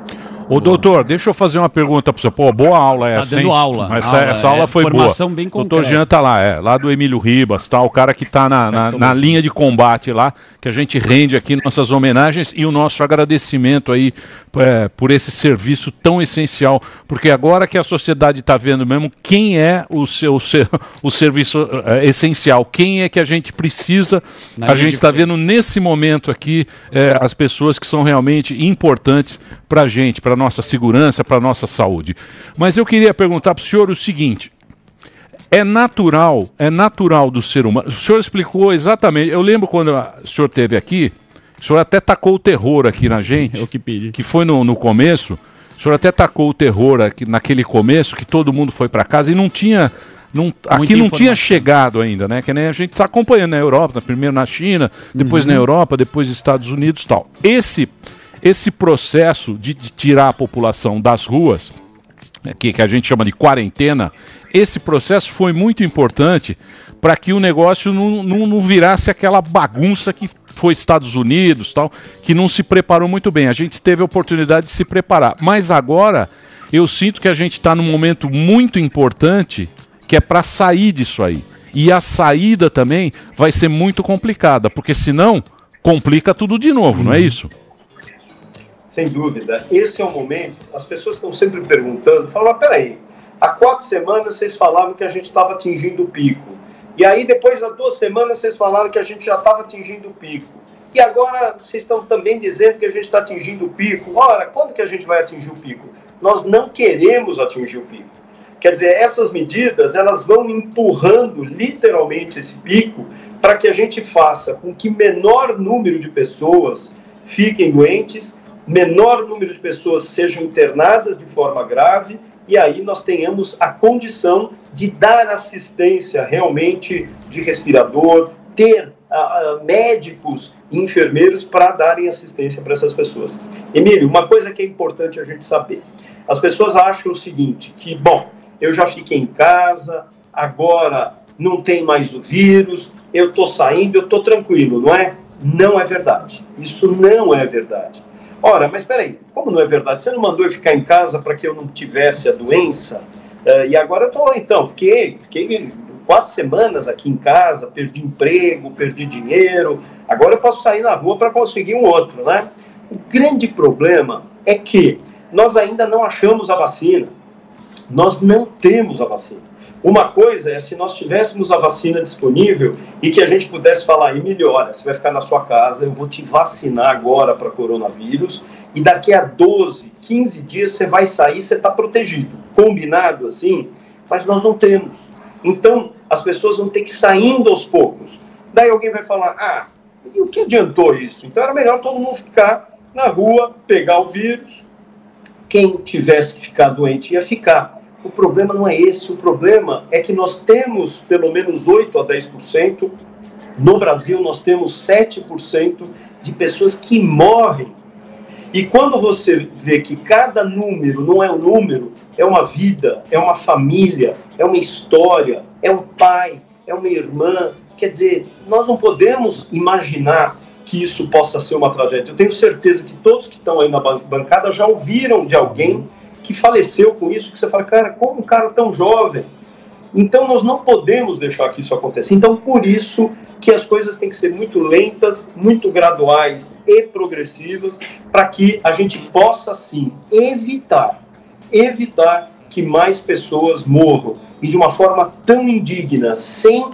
Ô, doutor, deixa eu fazer uma pergunta para você. Pô, boa aula essa, Tá dando hein? aula. Essa Aula, essa aula é, foi boa. formação bem doutor concreta. Jean tá lá, é. Lá do Emílio Ribas, tá? O cara que tá na, na, na linha de combate lá, que a gente rende aqui nossas homenagens e o nosso agradecimento aí é, por esse serviço tão essencial. Porque agora que a sociedade está vendo mesmo quem é o seu, ser- o serviço é, essencial, quem é que a gente precisa, Na a gente está vendo nesse momento aqui é, as pessoas que são realmente importantes para a gente, para nossa segurança, para nossa saúde. Mas eu queria perguntar para o senhor o seguinte: é natural, é natural do ser humano. O senhor explicou exatamente. Eu lembro quando a- o senhor esteve aqui, o senhor até tacou o terror aqui na gente. Eu que pedi. Que foi no, no começo. O senhor até tacou o terror aqui naquele começo, que todo mundo foi para casa e não tinha. Não, aqui não tinha chegado ainda, né? Que nem a gente está acompanhando na Europa, primeiro na China, depois Uhum. na Europa, depois nos Estados Unidos e tal. Esse, esse processo de, de tirar a população das ruas, né, que, que a gente chama de quarentena, esse processo foi muito importante para que o negócio não, não, não virasse aquela bagunça que foi Estados Unidos, tal, que não se preparou muito bem. A gente teve a oportunidade de se preparar, mas agora eu sinto que a gente está num momento muito importante que é para sair disso aí. E a saída também vai ser muito complicada, porque senão complica tudo de novo, não é isso? Sem dúvida. Esse é o momento. As pessoas estão sempre perguntando, falam, mas peraí, há quatro semanas vocês falavam que a gente estava atingindo o pico. E aí depois, há duas semanas, vocês falaram que a gente já estava atingindo o pico. E agora vocês estão também dizendo que a gente está atingindo o pico. Ora, quando que a gente vai atingir o pico? Nós não queremos atingir o pico. Quer dizer, essas medidas, elas vão empurrando literalmente esse pico para que a gente faça com que menor número de pessoas fiquem doentes, menor número de pessoas sejam internadas de forma grave e aí nós tenhamos a condição de dar assistência realmente de respirador, ter ah, médicos e enfermeiros para darem assistência para essas pessoas. Emílio, uma coisa que é importante a gente saber: as pessoas acham o seguinte, que bom, eu já fiquei em casa, agora não tem mais o vírus, eu estou saindo, eu estou tranquilo, não é? Não é verdade. Isso não é verdade. Ora, mas peraí, como não é verdade? Você não mandou eu ficar em casa para que eu não tivesse a doença? Eh, e agora eu estou, então, fiquei, fiquei quatro semanas aqui em casa, perdi emprego, perdi dinheiro, agora eu posso sair na rua para conseguir um outro, né? O grande problema é que nós ainda não achamos a vacina. Nós não temos a vacina. Uma coisa é se nós tivéssemos a vacina disponível e que a gente pudesse falar, Emílio, olha, você vai ficar na sua casa, eu vou te vacinar agora para coronavírus e daqui a 12, 15 dias você vai sair, você está protegido. Combinado assim? Mas nós não temos. Então, as pessoas vão ter que ir saindo aos poucos. Daí alguém vai falar, ah, e o que adiantou isso? Então era melhor todo mundo ficar na rua, pegar o vírus, quem tivesse que ficar doente ia ficar. O problema não é esse, o problema é que nós temos pelo menos 8 a 10%, no Brasil nós temos 7% de pessoas que morrem. E quando você vê que cada número não é um número, é uma vida, é uma família, é uma história, é um pai, é uma irmã, quer dizer, nós não podemos imaginar que isso possa ser uma tragédia. Eu tenho certeza que todos que estão aí na ban- bancada já ouviram de alguém que faleceu com isso, que você fala, cara, como um cara tão jovem? Então nós não podemos deixar que isso aconteça. Então por isso que as coisas têm que ser muito lentas, muito graduais e progressivas, para que a gente possa sim evitar, evitar que mais pessoas morram e de uma forma tão indigna, sem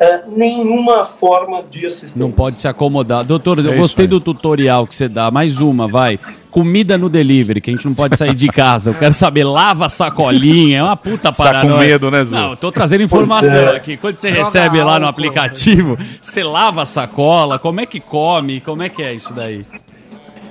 eh, nenhuma forma de assistência. Não pode se acomodar. Doutor, eu É gostei do tutorial que você dá. Mais uma, vai. Comida no delivery, que a gente não pode sair de casa. Eu quero saber, lava a sacolinha. É uma puta Tá com medo, né, Zu? Não, eu tô trazendo informação é. aqui. Quando você Joga recebe lá no álcool. aplicativo, você lava a sacola, como é que come? Como é que é isso daí?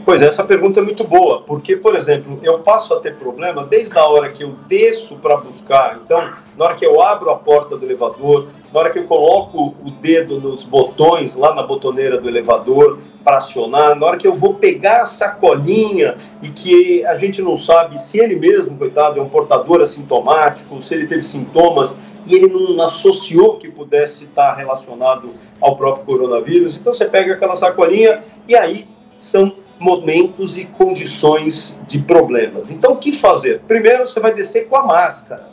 Pois é, essa pergunta é muito boa, porque, por exemplo, eu passo a ter problema desde a hora que eu desço para buscar. Então, na hora que eu abro a porta do elevador, na hora que eu coloco o dedo nos botões lá na botoneira do elevador para acionar, na hora que eu vou pegar a sacolinha e que a gente não sabe se ele mesmo, coitado, é um portador assintomático, se ele teve sintomas e ele não associou que pudesse estar relacionado ao próprio coronavírus. Então, você pega aquela sacolinha e aí são momentos e condições de problemas. Então, o que fazer? Primeiro, você vai descer com a máscara.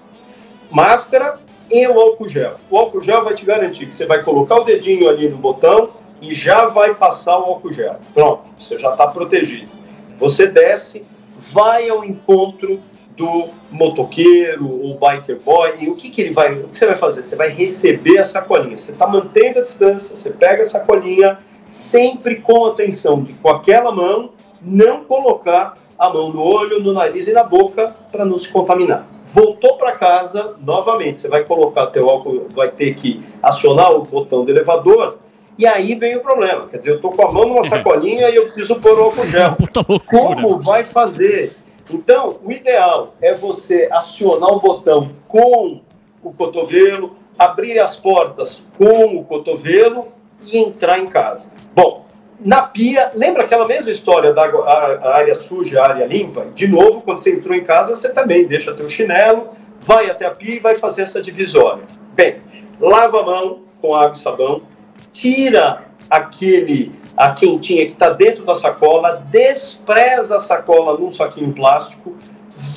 Máscara e o álcool gel. O álcool gel vai te garantir que você vai colocar o dedinho ali no botão e já vai passar o álcool gel. Pronto, você já está protegido. Você desce, vai ao encontro do motoqueiro ou biker boy e o que, que ele vai, o que você vai fazer? Você vai receber a sacolinha. Você está mantendo a distância, você pega a sacolinha sempre com atenção de com aquela mão não colocar a mão no olho, no nariz e na boca para não se contaminar. Voltou para casa, novamente, você vai colocar teu álcool, vai ter que acionar o botão do elevador e aí vem o problema. Quer dizer, eu tô com a mão numa sacolinha e eu preciso pôr o álcool gel. Como vai fazer? Então, o ideal é você acionar o botão com o cotovelo, abrir as portas com o cotovelo e entrar em casa. Bom, na pia, lembra aquela mesma história da área suja, a área limpa? De novo, quando você entrou em casa, você também deixa teu chinelo, vai até a pia e vai fazer essa divisória. Bem, lava a mão com água e sabão, tira aquele a quentinha que está dentro da sacola, despreza a sacola num saquinho plástico,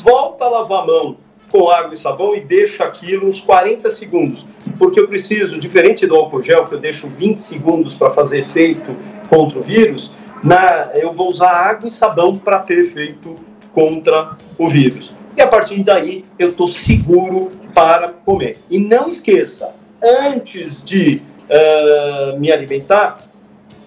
volta a lavar a mão com água e sabão e deixa aquilo uns 40 segundos, porque eu preciso, diferente do álcool gel, que eu deixo 20 segundos para fazer efeito contra o vírus, na, eu vou usar água e sabão para ter efeito contra o vírus. E a partir daí eu estou seguro para comer. E não esqueça, antes de ah, me alimentar,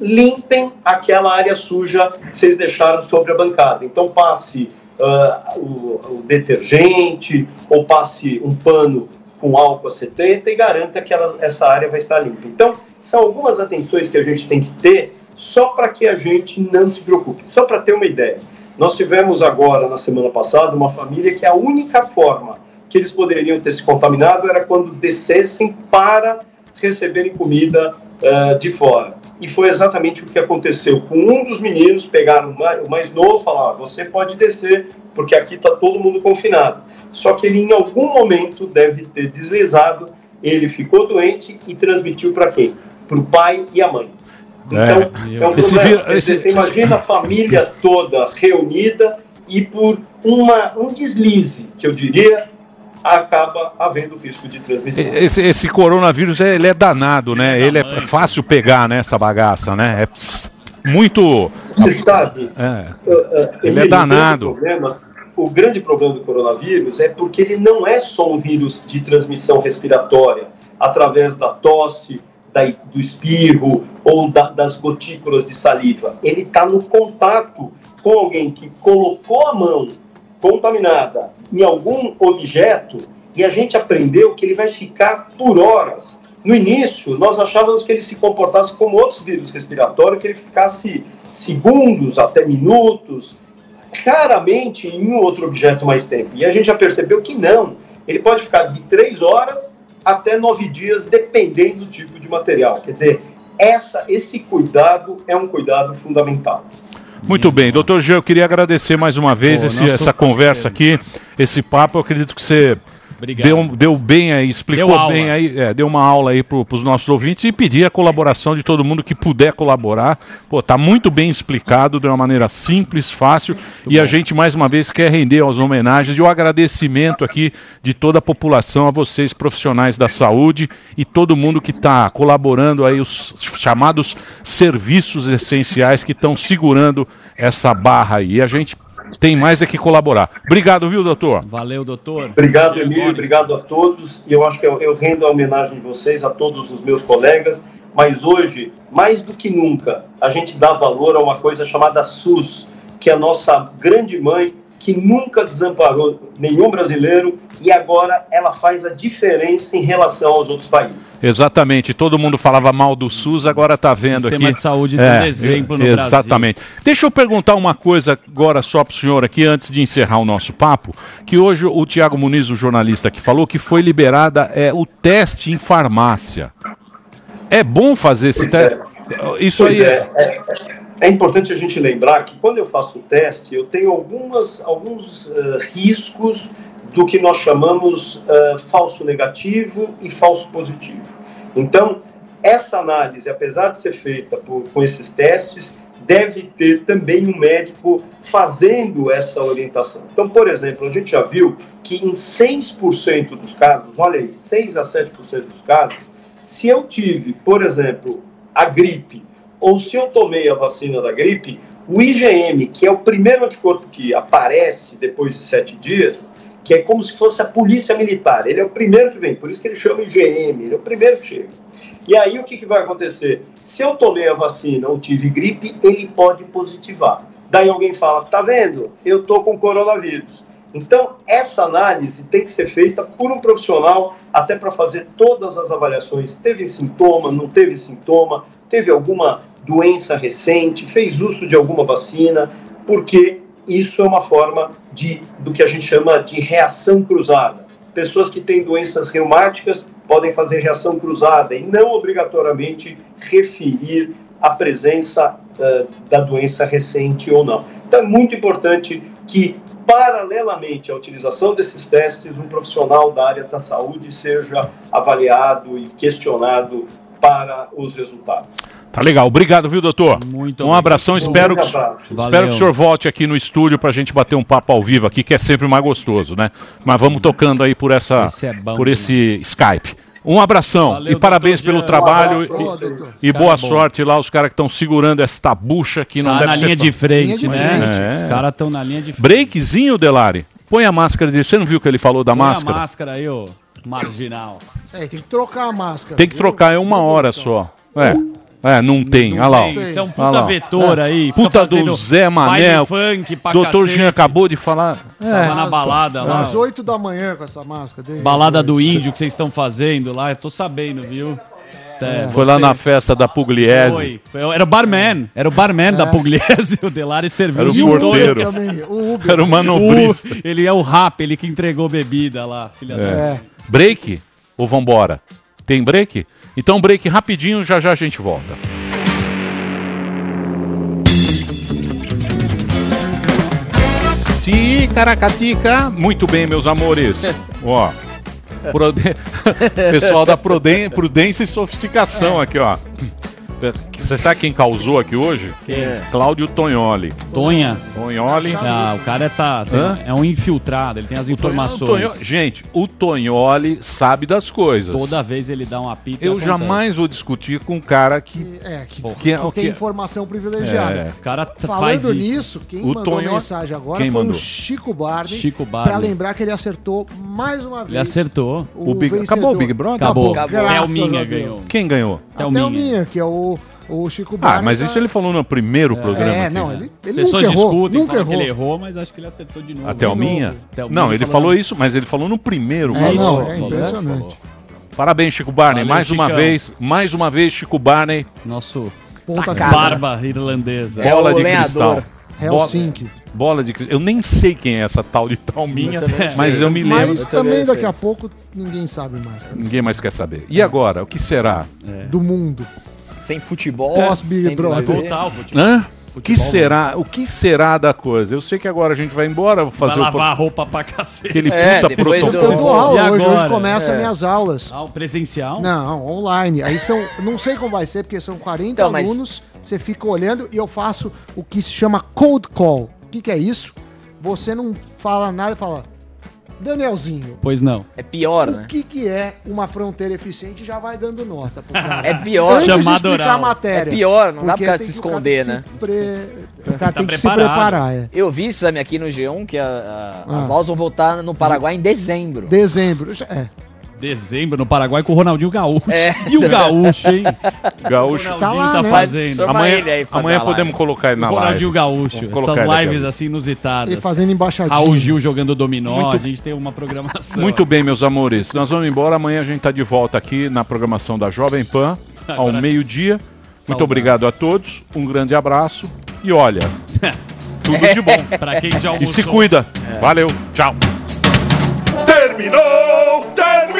limpem aquela área suja que vocês deixaram sobre a bancada. Então passe ah, o, o detergente ou passe um pano com álcool a 70 e garanta que elas- essa área vai estar limpa. Então, são algumas atenções que a gente tem que ter só para que a gente não se preocupe. Só para ter uma ideia. Nós tivemos agora, na semana passada, uma família que a única forma que eles poderiam ter se contaminado era quando descessem para receberem comida ah, de fora. E foi exatamente o que aconteceu com um dos meninos, pegaram o mais, novo e falaram, "Ah, você pode descer, porque aqui está todo mundo confinado. Só que ele em algum momento deve ter deslizado, ele ficou doente e transmitiu para quem? Para o pai e a mãe. Então, é, um Esse problema. vir- esse- Você imagina a família toda reunida e por uma, um deslize, que eu diria, acaba havendo risco de transmissão. Esse, esse coronavírus ele é danado, né? Ele é fácil pegar, né? Essa bagaça, né? É muito. Você sabe, É. uh, uh, Ele é o danado. grande problema- O grande problema do coronavírus é porque ele não é só um vírus de transmissão respiratória, através da tosse, da- do espirro ou da- das gotículas de saliva. Ele está no contato com alguém que colocou a mão contaminada em algum objeto e a gente aprendeu que ele vai ficar por horas. No início, nós achávamos que ele se comportasse como outros vírus respiratórios, que ele ficasse segundos até minutos, raramente em um outro objeto mais tempo. E a gente já percebeu que não. Ele pode ficar de três horas até nove dias, dependendo do tipo de material. Quer dizer, essa, esse cuidado é um cuidado fundamental. Muito bem, doutor Jean, eu queria agradecer mais uma vez Pô, esse- essa conversa aqui, esse papo. Eu acredito que você Obrigado. Deu, deu bem aí, explicou Deu bem aí, é, deu uma aula aí para os nossos ouvintes e pedir a colaboração de todo mundo que puder colaborar. Pô, tá muito bem explicado, de uma maneira simples, fácil. e a gente, mais uma vez, quer render as homenagens e o agradecimento aqui de toda a população, a vocês, profissionais da saúde e todo mundo que está colaborando aí, os chamados serviços essenciais que estão segurando essa barra aí. E a gente tem mais é que colaborar. Obrigado, viu, doutor? Valeu, doutor. Obrigado, Emílio, obrigado a todos. E eu acho que eu, eu rendo a homenagem de vocês, a todos os meus colegas. Mas hoje, mais do que nunca, a gente dá valor a uma coisa chamada SUS, que é a nossa grande mãe, que nunca desamparou nenhum brasileiro e agora ela faz a diferença em relação aos outros países. Exatamente. Todo mundo falava mal do SUS, agora está vendo Sistema aqui. de saúde dando exemplo no Brasil. Exatamente. Deixa eu perguntar uma coisa agora só para o senhor aqui, antes de encerrar o nosso papo, que hoje o Tiago Muniz, o jornalista que falou que foi liberada é, o teste em farmácia. É bom fazer esse Pois é. teste? Isso Pois aí é, é, é importante a gente lembrar que quando eu faço o teste, eu tenho algumas, alguns eh, riscos do que nós chamamos eh, falso negativo e falso positivo. Então, essa análise, apesar de ser feita por, com esses testes, deve ter também um médico fazendo essa orientação. Então, por exemplo, a gente já viu que em 6% dos casos, olha aí, 6 a 7% dos casos, se eu tive, por exemplo, a gripe, ou se eu tomei a vacina da gripe, o IgM, que é o primeiro anticorpo que aparece depois de sete dias, que é como se fosse a polícia militar, ele é o primeiro que vem, por isso que ele chama IgM, ele é o primeiro que chega. E aí o que, que vai acontecer? Se eu tomei a vacina ou tive gripe, ele pode positivar. Daí alguém fala, tá vendo? Eu tô com coronavírus. Então, essa análise tem que ser feita por um profissional, até para fazer todas as avaliações. Teve sintoma, não teve sintoma, teve alguma doença recente, fez uso de alguma vacina, porque isso é uma forma de, do que a gente chama de reação cruzada. Pessoas que têm doenças reumáticas podem fazer reação cruzada e não obrigatoriamente referir a presença uh, da doença recente ou não. Então é muito importante que, paralelamente à utilização desses testes, um profissional da área da saúde seja avaliado e questionado para os resultados. Tá legal. Obrigado, viu, doutor? Muito Um abração. Espero que, espero que o senhor volte aqui no estúdio pra gente bater um papo ao vivo aqui, que é sempre mais gostoso, né? Mas vamos tocando aí por essa Esse é bom, por esse Skype. Um abração Valeu, e parabéns pelo Jean. trabalho Um e- abraço, doutor. e, Esse boa é sorte lá, os caras que estão segurando esta bucha que não Tá deve na ser linha de frente, Linha de né? frente. Os caras estão na linha de frente. Breakzinho, Delari. Põe a máscara dele. Você não viu o que ele falou da Põe máscara? a máscara aí, ô marginal. É, tem que trocar a máscara. Tem que trocar, é uma hora só. É. É, não tem. Olha lá. ó. Isso é um puta lá, ó. vetor É. aí. fica Puta do Zé Mané. funk pra Doutor. Jean acabou de falar. É. Tava na balada lá. Às 8 da manhã com essa máscara. dele. Balada do índio que vocês estão fazendo lá, eu tô sabendo, viu? É, Foi lá você- na festa da Pugliese. Foi. Foi- Era o barman. Era o barman da Pugliese. O Delari serviu. Era o Uber porteiro. também, o Uber. Era o manobrista. O- Ele é o rap, ele que entregou bebida lá, filha da... É. Break ou vambora? Tem break? Então break rapidinho, já já a gente volta. Ticaracatica. Muito bem, meus amores. Ó. Prode- Pessoal da Pruden- Prudência e Sofisticação aqui, ó. Você sabe quem causou aqui hoje? Quem? Cláudio Tonholi. Tonha. Tonholi. Ah, o cara tá, Hã? é um infiltrado, ele tem as O informações. Tonho- gente, o Tonholi sabe das coisas. Toda vez ele dá um apito. e Eu acontece. jamais vou discutir com um cara que. É, que, que, que que- tem informação privilegiada. É. O cara Falando faz isso. nisso, quem O mandou Tonho- mensagem agora Quem foi mandou? o Chico Barney. Chico Barney. Pra lembrar que ele acertou mais uma vez. Ele acertou. O, O Big- acabou o Big Brother? Acabou. Graças Thelminha ganhou. Quem ganhou? Thelminha. Thelminha, que é o, o Chico Barney. Ah, mas tá- isso ele falou no primeiro programa. É, aqui. não, ele, ele Pessoas nunca errou. discutem, nunca errou. ele errou, mas acho que ele acertou de novo. A Thelminha? Não, ele falou- falou isso, mas ele falou no primeiro. É, programa. não, é impressionante. Parabéns, Chico Barney. Valeu, mais uma Chicão. vez, mais uma vez, Chico Barney. Nosso Ponta barba irlandesa. É bola de lenhador. cristal. Helsinki. Bola de cristal. Eu nem sei quem é essa tal de Talminha, também mas sei. eu me lembro. Mas também também daqui a pouco ninguém sabe mais. tá? Ninguém mais quer saber. E agora? O que será? Do mundo. Sem futebol. Pós Big sem Brother. Vai voltar o futebol. Hã? O que será, o que será da coisa? Eu sei que agora a gente vai embora, vou fazer Vai o pro- lavar a roupa pra cacete. aquele É, puta Eu protocolo. dou aula hoje, hoje começa É. minhas aulas. Ah, presencial? Não, online. Aí são, não sei como vai ser, porque são 40 Então, mas- alunos, você fica olhando e eu faço o que se chama cold call. O que, que é isso? Você não fala nada e fala, Danielzinho, Pois não. É pior, o né? que, que é uma fronteira eficiente já vai dando nota. pro cara. É pior. Antes Chamada oral. a matéria. É pior, não dá tem se o esconder, né? se pre- O cara Tá tem que se preparar, é. Eu vi isso aqui no G1 que a- a- Ah. as aulas vão voltar no Paraguai em dezembro. Dezembro. já- É. Dezembro no Paraguai com o Ronaldinho Gaúcho. É. E o Gaúcho, hein? Gaúcho. O Tá Ronaldinho lá, tá, né? fazendo. Amanhã, ele aí fazer amanhã podemos colocar ele O na Ronaldinho live. Gaúcho. Vamos colocar Essas lives assim inusitadas. E fazendo embaixadinha. Raul Gil jogando dominó. Muito- A gente tem uma programação. Muito bem, meus amores. Nós vamos embora. Amanhã a gente está de volta aqui na programação da Jovem Pan, ao Agora- meio-dia. Muito obrigado a todos. Um grande abraço. E olha, tudo de bom. Pra quem já E almoçou. se cuida. Valeu. Tchau. Terminou! Terminou!